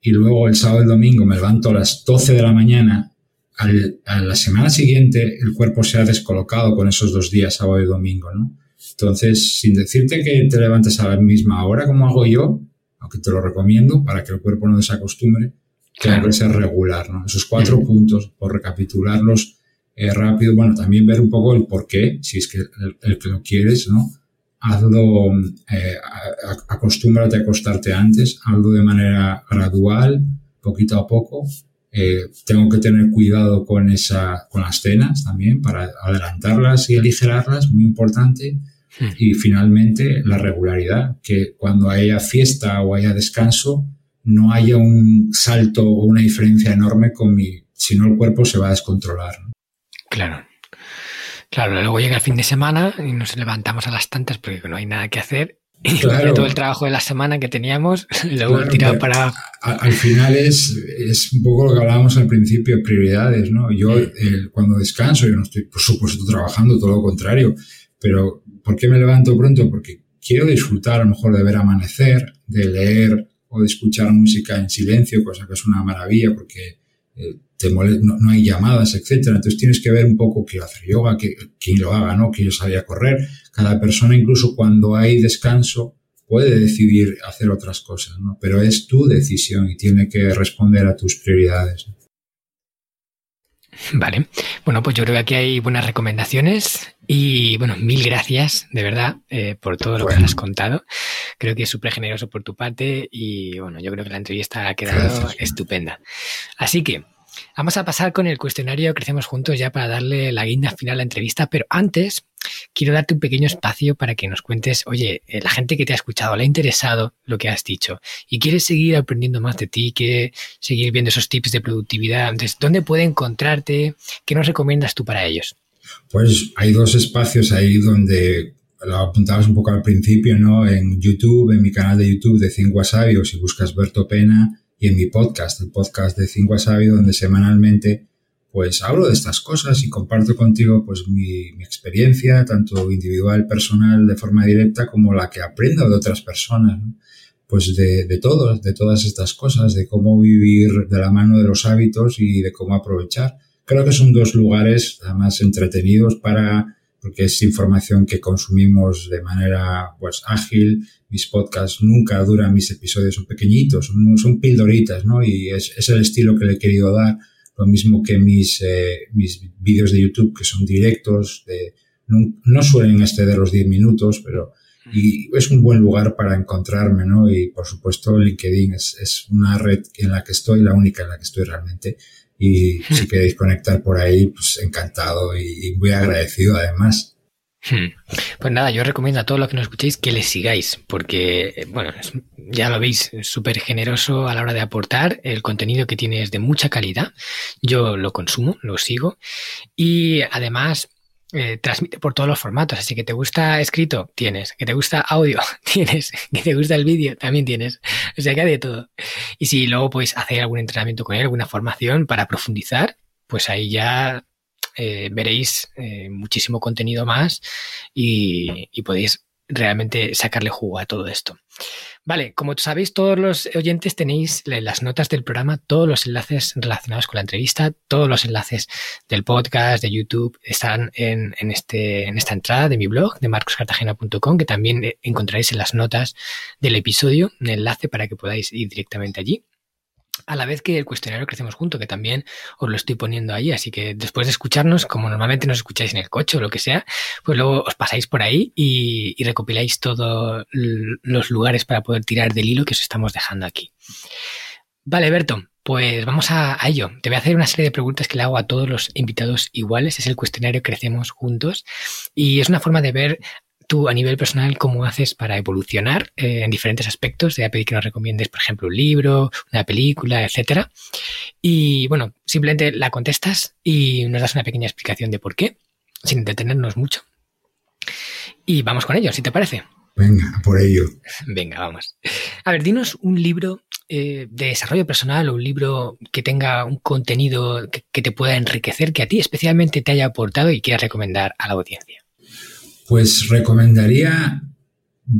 y luego el sábado y el domingo me levanto a las 12 de la mañana, a la semana siguiente el cuerpo se ha descolocado con esos dos días, sábado y domingo, ¿no? Entonces, sin decirte que te levantes a la misma hora como hago yo, aunque te lo recomiendo para que el cuerpo no desacostumbre, tiene que ser regular, ¿no? Esos cuatro puntos, por recapitularlos, eh, rápido, bueno, también ver un poco el por qué, si es que el, que lo quieres, ¿no? Hazlo, eh, acostúmbrate a acostarte antes, hazlo de manera gradual, poquito a poco. Eh, tengo que tener cuidado con esa, con las cenas también para adelantarlas y aligerarlas, muy importante. Y finalmente la regularidad, que cuando haya fiesta o haya descanso, no haya un salto o una diferencia enorme con mi, si no el cuerpo se va a descontrolar. Claro. Claro, luego llega el fin de semana y nos levantamos a las tantas porque no hay nada que hacer. Y todo el trabajo de la semana que teníamos, [laughs] luego tirado para. Al, final es, es un poco lo que hablábamos al principio, prioridades, ¿no? Yo cuando descanso, yo no estoy, por supuesto, trabajando, todo lo contrario. Pero, ¿por qué me levanto pronto? Porque quiero disfrutar a lo mejor de ver amanecer, de leer o de escuchar música en silencio, cosa que es una maravilla porque eh, no, hay llamadas, etcétera. Entonces tienes que ver un poco quiero hacer yoga, que, quién lo haga, ¿no? Quiero salir a correr. Cada persona, incluso cuando hay descanso, puede decidir hacer otras cosas, ¿no? Pero es tu decisión y tiene que responder a tus prioridades. Vale. Bueno, pues yo creo que aquí hay buenas recomendaciones y bueno, mil gracias de verdad eh, por todo lo que has contado. Creo que es súper generoso por tu parte y bueno, yo creo que la entrevista ha quedado estupenda. Así que vamos a pasar con el cuestionario Crecemos Juntos ya para darle la guinda final a la entrevista, pero antes quiero darte un pequeño espacio para que nos cuentes, oye, eh, la gente que te ha escuchado, le ha interesado lo que has dicho y quiere seguir aprendiendo más de ti, quiere seguir viendo esos tips de productividad. Entonces, ¿dónde puede encontrarte? ¿Qué nos recomiendas tú para ellos? Pues hay dos espacios ahí donde lo apuntabas un poco al principio, ¿no? En YouTube, en mi canal de YouTube de Cinco Wasabi, o si buscas Berto Pena, y en mi podcast, el podcast de Cinco Wasabi, donde semanalmente pues hablo de estas cosas y comparto contigo pues mi, experiencia, tanto individual, personal, de forma directa, como la que aprendo de otras personas, pues de, de todos, de todas estas cosas, de cómo vivir de la mano de los hábitos y de cómo aprovechar. Creo que son dos lugares además entretenidos para, porque es información que consumimos de manera pues ágil. Mis podcasts nunca duran, mis episodios son pequeñitos, son, son pildoritas, ¿no? Y es, es el estilo que le he querido dar lo mismo que mis, eh, mis vídeos de YouTube, que son directos, de, no, suelen exceder los 10 minutos, pero y es un buen lugar para encontrarme, ¿no? Y por supuesto LinkedIn es, es una red en la que estoy, la única en la que estoy realmente. Y si queréis conectar por ahí, pues encantado y muy agradecido además. Hmm. Pues nada, yo recomiendo a todos los que nos escuchéis que le sigáis, porque, eh, bueno, ya lo veis, súper generoso a la hora de aportar. El contenido que tiene es de mucha calidad. Yo lo consumo, lo sigo. Y además, eh, transmite por todos los formatos. Así que te gusta escrito, tienes. Que te gusta audio, [laughs] tienes. Que te gusta el vídeo, también tienes. O sea que hay de todo. Y si luego puedes hacer algún entrenamiento con él, alguna formación para profundizar, pues ahí ya eh, veréis eh, muchísimo contenido más y, podéis realmente sacarle jugo a todo esto. Vale, como sabéis, todos los oyentes tenéis las notas del programa, todos los enlaces relacionados con la entrevista, todos los enlaces del podcast, de YouTube, están en, este, en esta entrada de mi blog, de marcoscartagena.com, que también eh, encontraréis en las notas del episodio, un enlace para que podáis ir directamente allí a la vez que el cuestionario Crecemos Juntos, que también os lo estoy poniendo ahí. Así que después de escucharnos, como normalmente nos escucháis en el coche o lo que sea, pues luego os pasáis por ahí y, recopiláis todos los lugares para poder tirar del hilo que os estamos dejando aquí. Vale, Berto, pues vamos a, a, ello. Te voy a hacer una serie de preguntas que le hago a todos los invitados iguales. Es el cuestionario Crecemos Juntos y es una forma de ver tú a nivel personal cómo haces para evolucionar eh, en diferentes aspectos. Te voy a pedir que nos recomiendes, por ejemplo, un libro, una película, etcétera. Y bueno, simplemente la contestas y nos das una pequeña explicación de por qué, sin detenernos mucho. Y vamos con ello, si te parece. Venga, por ello. [laughs] Venga, vamos. A ver, dinos un libro eh, de desarrollo personal o un libro que tenga un contenido que, que, te pueda enriquecer, que a ti especialmente te haya aportado y quieras recomendar a la audiencia. Pues recomendaría,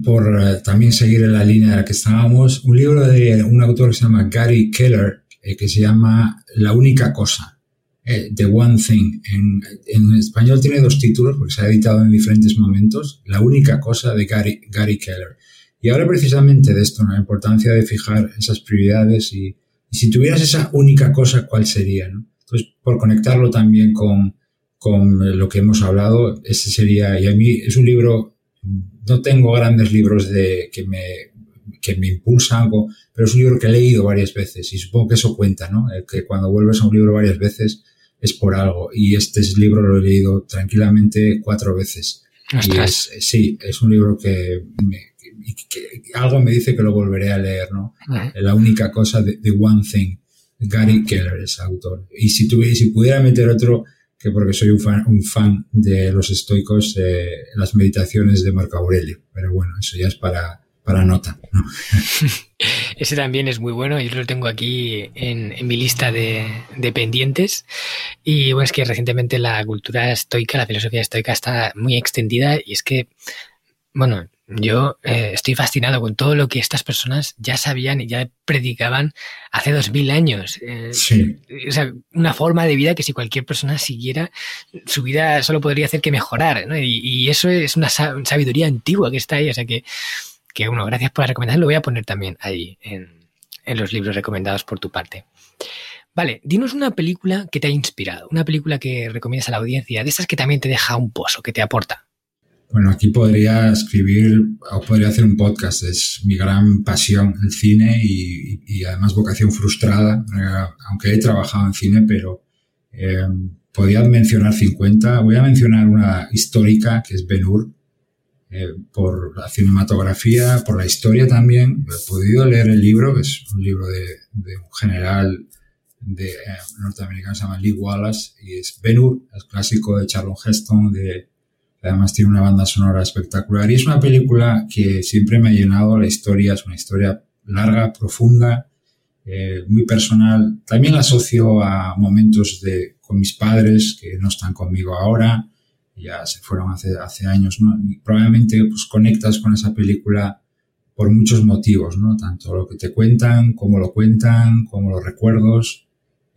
por eh, también seguir en la línea de la que estábamos, un libro de un autor que se llama Gary Keller, eh, que se llama La única cosa, eh, The One Thing. En, en, español tiene dos títulos porque se ha editado en diferentes momentos. La única cosa de Gary, Gary Keller. Y ahora precisamente de esto, la importancia de fijar esas prioridades y, si tuvieras esa única cosa, ¿cuál sería? ¿no? Entonces, por conectarlo también con, con lo que hemos hablado, ese sería, y a mí es un libro, no tengo grandes libros de, que me, que me impulsan, pero es un libro que he leído varias veces y supongo que eso cuenta, ¿no? Eh, que cuando vuelves a un libro varias veces es por algo y este libro lo he leído tranquilamente cuatro veces. Y es, sí, es un libro que, algo me dice que lo volveré a leer, ¿no? La única cosa de, One Thing. Gary Keller es autor. Y si tuviera, si pudiera meter otro, que porque soy un fan, un fan de los estoicos, eh, las meditaciones de Marco Aurelio. Pero bueno, eso ya es para, para nota. [laughs] Ese también es muy bueno, yo lo tengo aquí en, en mi lista de, de, pendientes. Y bueno, es que recientemente la cultura estoica, la filosofía estoica está muy extendida y es que, bueno, yo eh, estoy fascinado con todo lo que estas personas ya sabían y ya predicaban hace dos mil años. Eh, sí. O sea, una forma de vida que si cualquier persona siguiera, su vida solo podría hacer que mejorar. ¿no? Y, y, eso es una sabiduría antigua que está ahí. O sea que, que bueno, gracias por la recomendación. Lo voy a poner también ahí en, en los libros recomendados por tu parte. Vale, dinos una película que te ha inspirado, una película que recomiendas a la audiencia, de esas que también te deja un pozo, que te aporta. Bueno, aquí podría escribir o podría hacer un podcast. Es mi gran pasión el cine y, además vocación frustrada, eh, aunque he trabajado en cine, pero eh, podría mencionar 50. Voy a mencionar una histórica que es Ben Hur, eh, por la cinematografía, por la historia también. He podido leer el libro, que es un libro de, un general de, eh, norteamericano, se llama Lee Wallace, y es Ben Hur, el clásico de Charlton Heston, de, además tiene una banda sonora espectacular. Y es una película que siempre me ha llenado, la historia es una historia larga, profunda, eh, muy personal. También la asocio a momentos de, con mis padres que no están conmigo ahora, ya se fueron hace, hace años, ¿no? Y probablemente pues conectas con esa película por muchos motivos, ¿no? Tanto lo que te cuentan, cómo lo cuentan, como los recuerdos.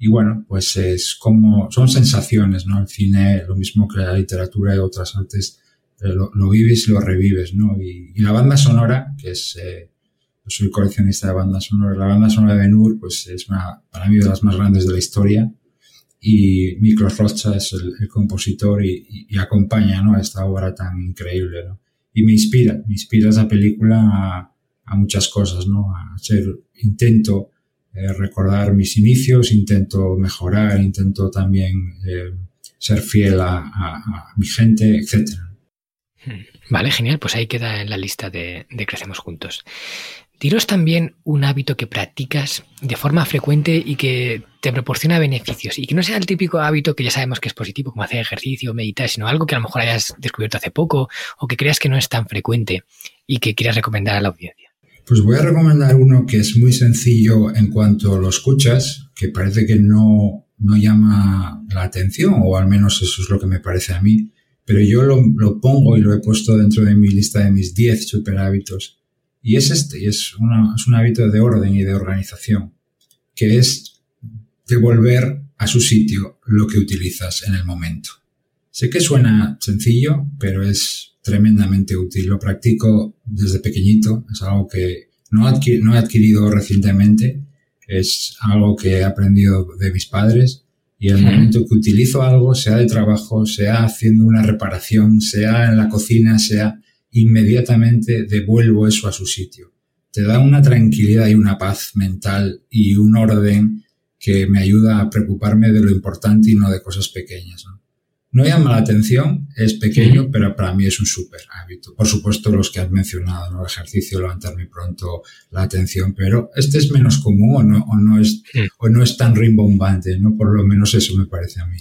Y bueno, pues es como, son sensaciones, ¿no? El cine, lo mismo que la literatura y otras artes, eh, lo, vives y lo revives, ¿no? Y, la banda sonora, que es, eh, yo soy coleccionista de bandas sonoras, la banda sonora de Ben Hur, pues es una, para mí de las más grandes de la historia y Miklos Rocha es el, compositor y, acompaña ¿no? a esta obra tan increíble. ¿no? Y me inspira, me inspira esa película a, a muchas cosas, ¿no? A ser, intento eh, recordar mis inicios, intento mejorar, intento también eh, ser fiel a, mi gente, etc. Vale, genial. Pues ahí queda en la lista de, de Crecemos Juntos. Diros también un hábito que practicas de forma frecuente y que te proporciona beneficios y que no sea el típico hábito que ya sabemos que es positivo, como hacer ejercicio, meditar, sino algo que a lo mejor hayas descubierto hace poco o que creas que no es tan frecuente y que quieras recomendar a la audiencia. Pues voy a recomendar uno que es muy sencillo en cuanto lo escuchas, que parece que no, no llama la atención, o al menos eso es lo que me parece a mí, pero yo lo, lo pongo y lo he puesto dentro de mi lista de mis 10 super hábitos y es este, y es, es un hábito de orden y de organización, que es devolver a su sitio lo que utilizas en el momento. Sé que suena sencillo, pero es tremendamente útil. Lo practico desde pequeñito, es algo que no, no he adquirido recientemente, es algo que he aprendido de mis padres y el momento que utilizo algo, sea de trabajo, sea haciendo una reparación, sea en la cocina, sea inmediatamente devuelvo eso a su sitio. Te da una tranquilidad y una paz mental y un orden que me ayuda a preocuparme de lo importante y no de cosas pequeñas. No, llama la atención, es pequeño, pero para mí es un súper hábito. Por supuesto, los que has mencionado, ¿no? el ejercicio, levantarme pronto, la atención, pero este es menos común o no, o no, es, o no es tan rimbombante, ¿no? Por lo menos eso me parece a mí.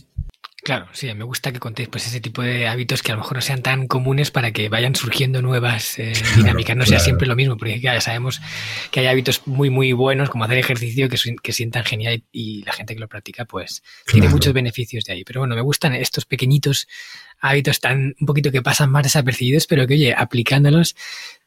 Claro, sí, me gusta que contéis pues ese tipo de hábitos que a lo mejor no sean tan comunes para que vayan surgiendo nuevas eh, [laughs] dinámicas, no sea siempre lo mismo, porque ya sabemos que hay hábitos muy, muy buenos como hacer ejercicio que, que sientan genial y, la gente que lo practica pues tiene muchos beneficios de ahí. Pero bueno, me gustan estos pequeñitos hábitos tan un poquito que pasan más desapercibidos, pero que oye, aplicándolos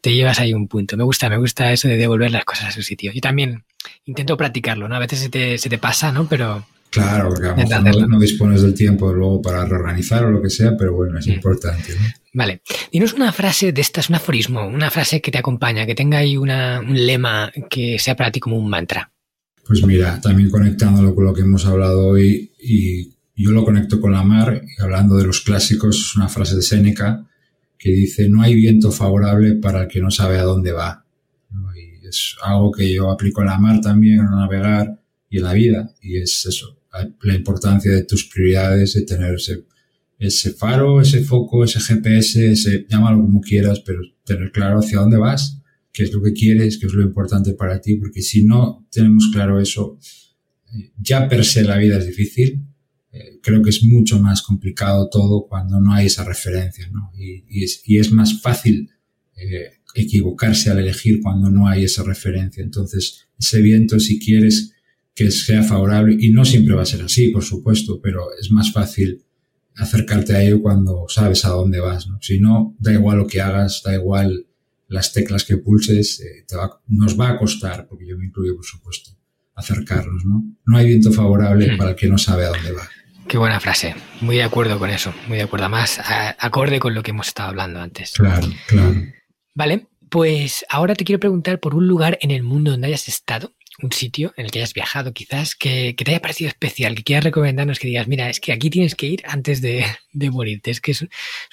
te llevas ahí un punto. Me gusta, me gusta eso de devolver las cosas a su sitio. Yo también intento practicarlo, ¿no? A veces se te, se te pasa, ¿no? Pero Claro, porque a lo mejor no, dispones del tiempo luego para reorganizar o lo que sea, pero bueno, es mm. importante. Vale. Dinos una frase de estas, un aforismo, una frase que te acompaña, que tenga ahí una, un lema que sea para ti como un mantra. Pues mira, también conectándolo con lo que hemos hablado hoy, y yo lo conecto con la mar, y hablando de los clásicos, es una frase de Séneca que dice, no hay viento favorable para el que no sabe a dónde va. Y es algo que yo aplico en la mar también, a navegar y en la vida, y es eso, la importancia de tus prioridades, de tener ese, ese faro, ese foco, ese GPS, ese, llámalo como quieras, pero tener claro hacia dónde vas, qué es lo que quieres, qué es lo importante para ti, porque si no tenemos claro eso, eh, ya per se la vida es difícil, eh, creo que es mucho más complicado todo cuando no hay esa referencia, ¿no? Y, es, y es, más fácil eh, equivocarse al elegir cuando no hay esa referencia. Entonces, ese viento, si quieres que sea favorable y no siempre va a ser así, por supuesto, pero es más fácil acercarte a ello cuando sabes a dónde vas. ¿no? Si no, da igual lo que hagas, da igual las teclas que pulses, eh, te va, nos va a costar, porque yo me incluyo, por supuesto, acercarnos. No, no hay viento favorable mm. para el que no sabe a dónde va. Qué buena frase. Muy de acuerdo con eso. Muy de acuerdo. Más acorde con lo que hemos estado hablando antes. Claro, claro. Vale. Pues ahora te quiero preguntar por un lugar en el mundo donde hayas estado un sitio en el que hayas viajado quizás, que, te haya parecido especial, que quieras recomendarnos, que digas, mira, es que aquí tienes que ir antes de, [laughs] morirte. Es que es,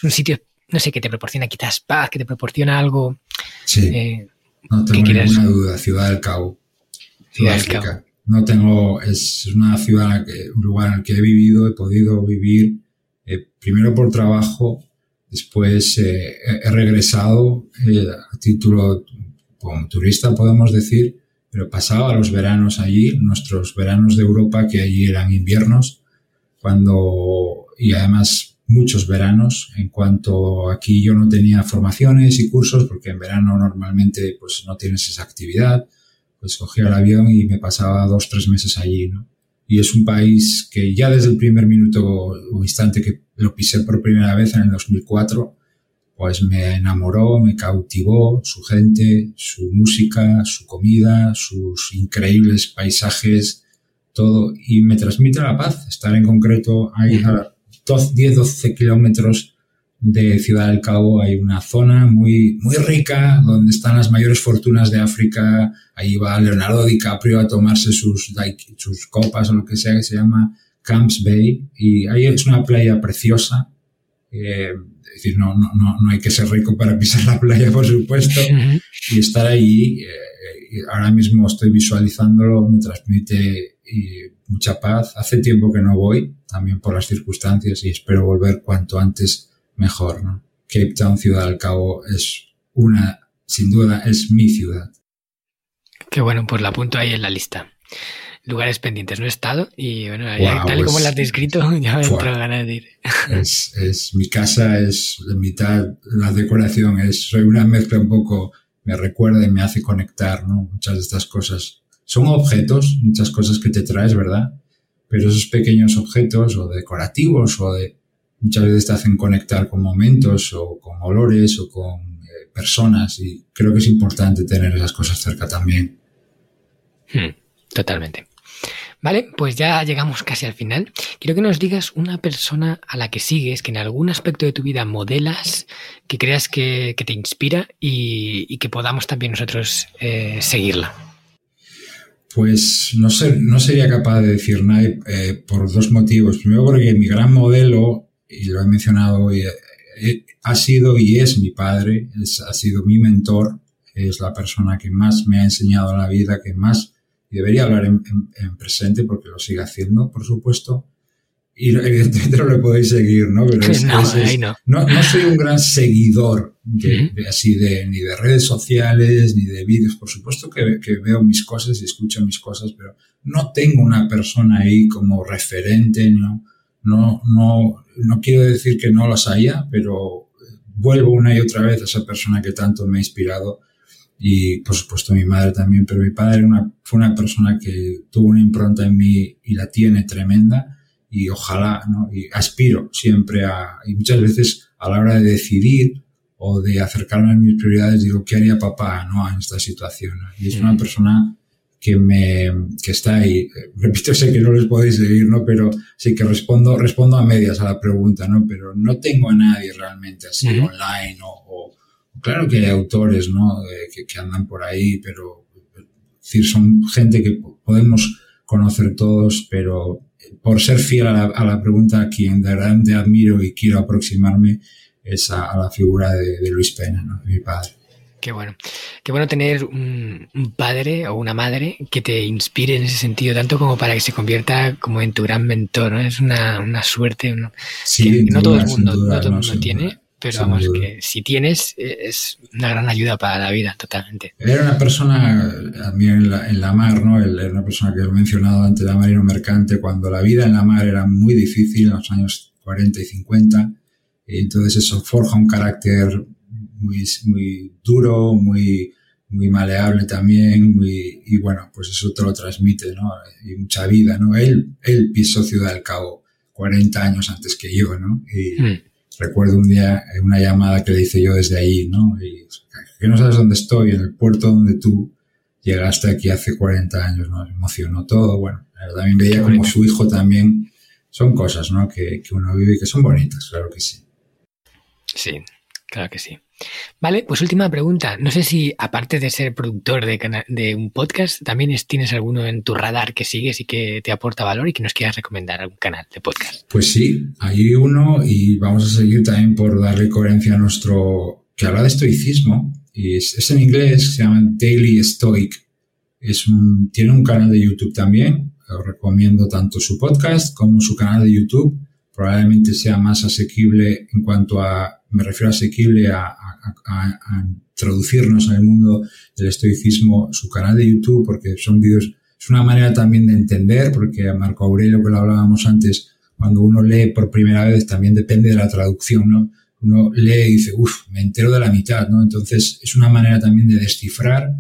un sitio, no sé, que te proporciona quizás paz, que te proporciona algo. Sí. Eh, no tengo ninguna duda, Ciudad del Cabo. Ciudad del Cabo. No tengo, es una ciudad, un lugar en el que he vivido, he podido vivir, eh, primero por trabajo, después eh, he regresado a título como turista, podemos decir, pero pasaba los veranos allí, nuestros veranos de Europa, que allí eran inviernos, cuando, y además muchos veranos, en cuanto aquí yo no tenía formaciones y cursos, porque en verano normalmente pues no tienes esa actividad, pues cogía el avión y me pasaba dos, tres meses allí, ¿no? Y es un país que ya desde el primer minuto o instante que lo pisé por primera vez en el 2004, pues me enamoró, me cautivó su gente, su música, su comida, sus increíbles paisajes, todo, y me transmite la paz. Estar en concreto ahí a 10, 12 kilómetros de Ciudad del Cabo hay una zona muy, muy rica donde están las mayores fortunas de África. Ahí va Leonardo DiCaprio a tomarse sus, sus copas o lo que sea que se llama Camps Bay. Y ahí es una playa preciosa. Eh, es decir, no, no, no, hay que ser rico para pisar la playa, por supuesto, y estar ahí. Eh, ahora mismo estoy visualizándolo, me transmite mucha paz. Hace tiempo que no voy, también por las circunstancias, y espero volver cuanto antes mejor. ¿no? Cape Town, Ciudad del Cabo, es una, sin duda, es mi ciudad. Qué bueno, pues la apunto ahí en la lista lugares pendientes. No he estado y bueno, tal y como pues, lo has descrito, [laughs] ya me entrado ganas de ir. Es, es, mi casa es de mitad, la decoración es, soy una mezcla un poco, me recuerda y me hace conectar, ¿no? Muchas de estas cosas. Son objetos, muchas cosas que te traes, ¿verdad? Pero esos pequeños objetos o decorativos o de, muchas veces te hacen conectar con momentos o con olores o con eh, personas y creo que es importante tener esas cosas cerca también. Hmm, totalmente. Vale, pues ya llegamos casi al final. Quiero que nos digas una persona a la que sigues, que en algún aspecto de tu vida modelas, que creas que, te inspira y, que podamos también nosotros eh, seguirla. Pues no, sé, no sería capaz de decir nada eh, por dos motivos. Primero porque mi gran modelo, y lo he mencionado hoy, eh, ha sido y es mi padre, ha sido mi mentor, es la persona que más me ha enseñado la vida, que más y debería hablar en, presente porque lo sigue haciendo, por supuesto. Y evidentemente no le podéis seguir, ¿no? Pero es, [laughs] no, no. soy un gran seguidor de, así de, ni de redes sociales, ni de vídeos. Por supuesto que, que, veo mis cosas y escucho mis cosas, pero no tengo una persona ahí como referente, ¿no? No, no, no quiero decir que no las haya, pero vuelvo una y otra vez a esa persona que tanto me ha inspirado y por supuesto mi madre también, pero mi padre una, fue una persona que tuvo una impronta en mí y la tiene tremenda y ojalá, ¿no? Y aspiro siempre a, y muchas veces a la hora de decidir o de acercarme a mis prioridades digo, ¿qué haría papá, no? En esta situación. Y es una persona que me, que está ahí. [laughs] Repito, sé que no les podéis seguir, ¿no? Pero sí que respondo, respondo a medias a la pregunta, ¿no? Pero no tengo a nadie realmente así online o Claro que hay autores, ¿no? que, que, andan por ahí, pero decir, son gente que podemos conocer todos, pero por ser fiel a la, a la pregunta, a quien de verdad admiro y quiero aproximarme es a, la figura de, Luis Pena, ¿no? mi padre. Qué bueno. Qué bueno tener un, padre o una madre que te inspire en ese sentido, tanto como para que se convierta como en tu gran mentor, ¿no? Es una, una suerte sí, que no, todo el mundo, no todo el mundo tiene pero vamos, que si tienes, eh, es una gran ayuda para la vida, totalmente. Era una persona, a mí en la, en la mar, ¿no? Era una persona que he mencionado antes, de marino mercante, cuando la vida en la mar era muy difícil, en los años 40 y 50, y entonces eso forja un carácter muy, muy duro, muy, muy maleable también, muy, y bueno, pues eso te lo transmite, ¿no? Y mucha vida, ¿no? Él, él pisó Ciudad del Cabo 40 años antes que yo, ¿no? Y, hmm recuerdo un día una llamada que le hice yo desde ahí, ¿no? Y que no sabes dónde estoy, en el puerto donde tú llegaste aquí hace 40 años, ¿no? Me emocionó todo, bueno, también veía como su hijo también, son cosas, ¿no? Que, que uno vive y que son bonitas, claro que sí. Sí, claro que sí. Vale, pues última pregunta. No sé si, aparte de ser productor de, de un podcast, también tienes alguno en tu radar que sigues y que te aporta valor y que nos quieras recomendar algún canal de podcast. Pues sí, hay uno y vamos a seguir también por darle coherencia a nuestro, que habla de estoicismo y es, en inglés, se llama Daily Stoic. Es un, tiene un canal de YouTube también. Os recomiendo tanto su podcast como su canal de YouTube. Probablemente sea más asequible en cuanto a, me refiero a asequible a, introducirnos en el mundo del estoicismo, su canal de YouTube, porque son vídeos, es una manera también de entender, porque a Marco Aurelio, que lo hablábamos antes, cuando uno lee por primera vez, también depende de la traducción, ¿no? uno lee y dice, uff, me entero de la mitad, ¿no? Entonces es una manera también de descifrar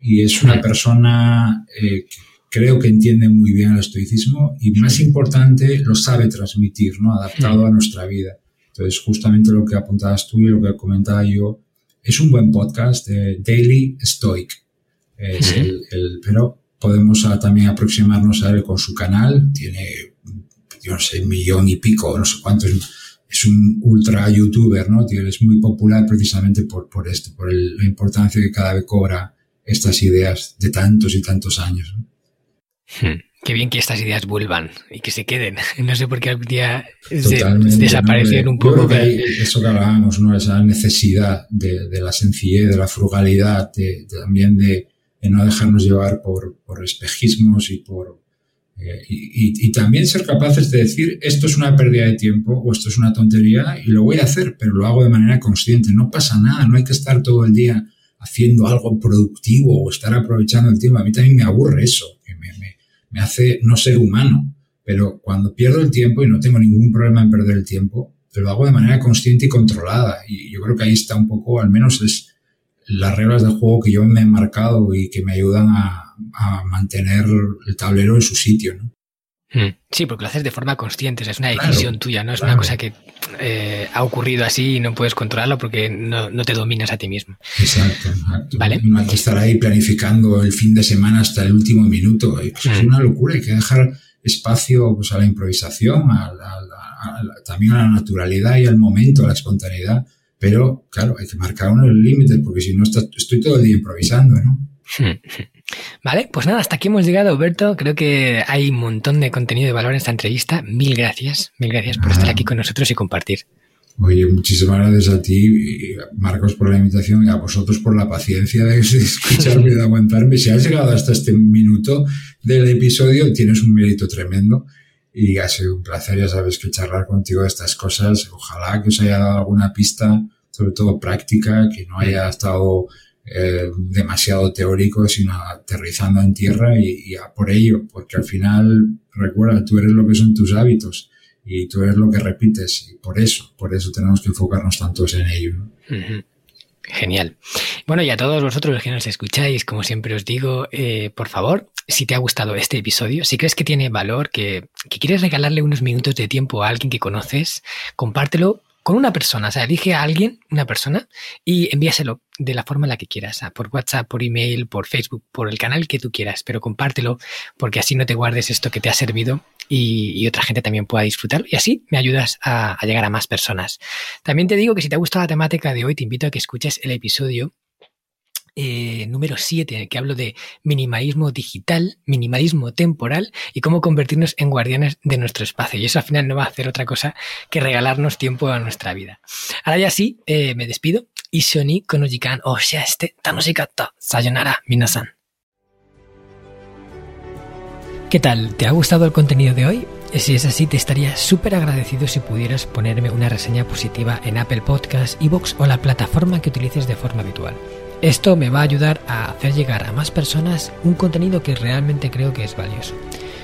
y es una persona eh, que creo que entiende muy bien el estoicismo y más importante, lo sabe transmitir, ¿no? Adaptado a nuestra vida. Entonces, justamente lo que apuntabas tú y lo que comentaba yo, es un buen podcast Daily Stoic. Es el, pero podemos también aproximarnos a él con su canal. Tiene, yo no sé, millón y pico, no sé cuántos es un ultra youtuber, ¿no? Tío, es muy popular precisamente por, por esto, por la importancia que cada vez cobra estas ideas de tantos y tantos años. Hmm. Qué bien que estas ideas vuelvan y que se queden. [laughs] No sé por qué algún día desaparecieron un poco. eso que hablábamos, ¿no? Esa necesidad de, de la sencillez, de la frugalidad, de, también de, no dejarnos llevar por, por espejismos y por, eh, y, y, también ser capaces de decir esto es una pérdida de tiempo o esto es una tontería y lo voy a hacer, pero lo hago de manera consciente. No pasa nada, no hay que estar todo el día haciendo algo productivo o estar aprovechando el tiempo. A mí también me aburre eso, que me, hace no ser humano. Pero cuando pierdo el tiempo y no tengo ningún problema en perder el tiempo, lo hago de manera consciente y controlada. Y yo creo que ahí está un poco, al menos es las reglas del juego que yo me he marcado y que me ayudan a, a mantener el tablero en su sitio, ¿no? Hmm. Sí, porque lo haces de forma consciente, es una decisión tuya, no es una cosa que eh, ha ocurrido así y no puedes controlarlo porque no, te dominas a ti mismo. Exacto, ¿Vale? No hay que estar ahí planificando el fin de semana hasta el último minuto. Pues es hmm. una locura, hay que dejar espacio pues, a la improvisación, también a la naturalidad y al momento, a la espontaneidad. Pero, claro, hay que marcar unos límites porque si no estoy todo el día improvisando, ¿no? Hmm. Vale, pues nada, hasta aquí hemos llegado, Berto. Creo que hay un montón de contenido de valor en esta entrevista. Mil gracias, mil gracias por estar aquí con nosotros y compartir. Oye, muchísimas gracias a ti, Marcos, por la invitación y a vosotros por la paciencia de [laughs] escucharme y de aguantarme. Si has llegado hasta este minuto del episodio, tienes un mérito tremendo y ha sido un placer, ya sabes, que charlar contigo de estas cosas. Ojalá que os haya dado alguna pista, sobre todo práctica, que no haya estado eh, demasiado teórico, sino aterrizando en tierra y, por ello, porque al final, recuerda, tú eres lo que son tus hábitos y tú eres lo que repites y por eso, por eso tenemos que enfocarnos tantos en ello. Genial. Bueno, y a todos vosotros los que nos escucháis, como siempre os digo, eh, por favor, si te ha gustado este episodio, si crees que tiene valor, que, que quieres regalarle unos minutos de tiempo a alguien que conoces, compártelo con una persona. O sea, elige a alguien, una persona, y envíaselo de la forma en la que quieras, por WhatsApp, por email, por Facebook, por el canal que tú quieras, pero compártelo porque así no te guardes esto que te ha servido y, otra gente también pueda disfrutarlo y así me ayudas a, a llegar a más personas. También te digo que si te ha gustado la temática de hoy, te invito a que escuches el episodio eh, número 7, que hablo de minimalismo digital, minimalismo temporal y cómo convertirnos en guardianes de nuestro espacio. Y eso al final no va a hacer otra cosa que regalarnos tiempo a nuestra vida. Ahora ya sí, eh, me despido. Y Shoni o sea este. Sayonara, minasan. ¿Qué tal? ¿Te ha gustado el contenido de hoy? Si es así, te estaría súper agradecido si pudieras ponerme una reseña positiva en Apple Podcasts, Evox o la plataforma que utilices de forma habitual. Esto me va a ayudar a hacer llegar a más personas un contenido que realmente creo que es valioso.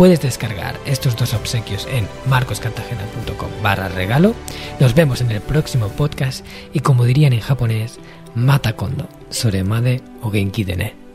Puedes descargar estos dos obsequios en marcoscartagena.com barra regalo. Nos vemos en el próximo podcast y como dirían en japonés, mata kondo, soremade o genki dene.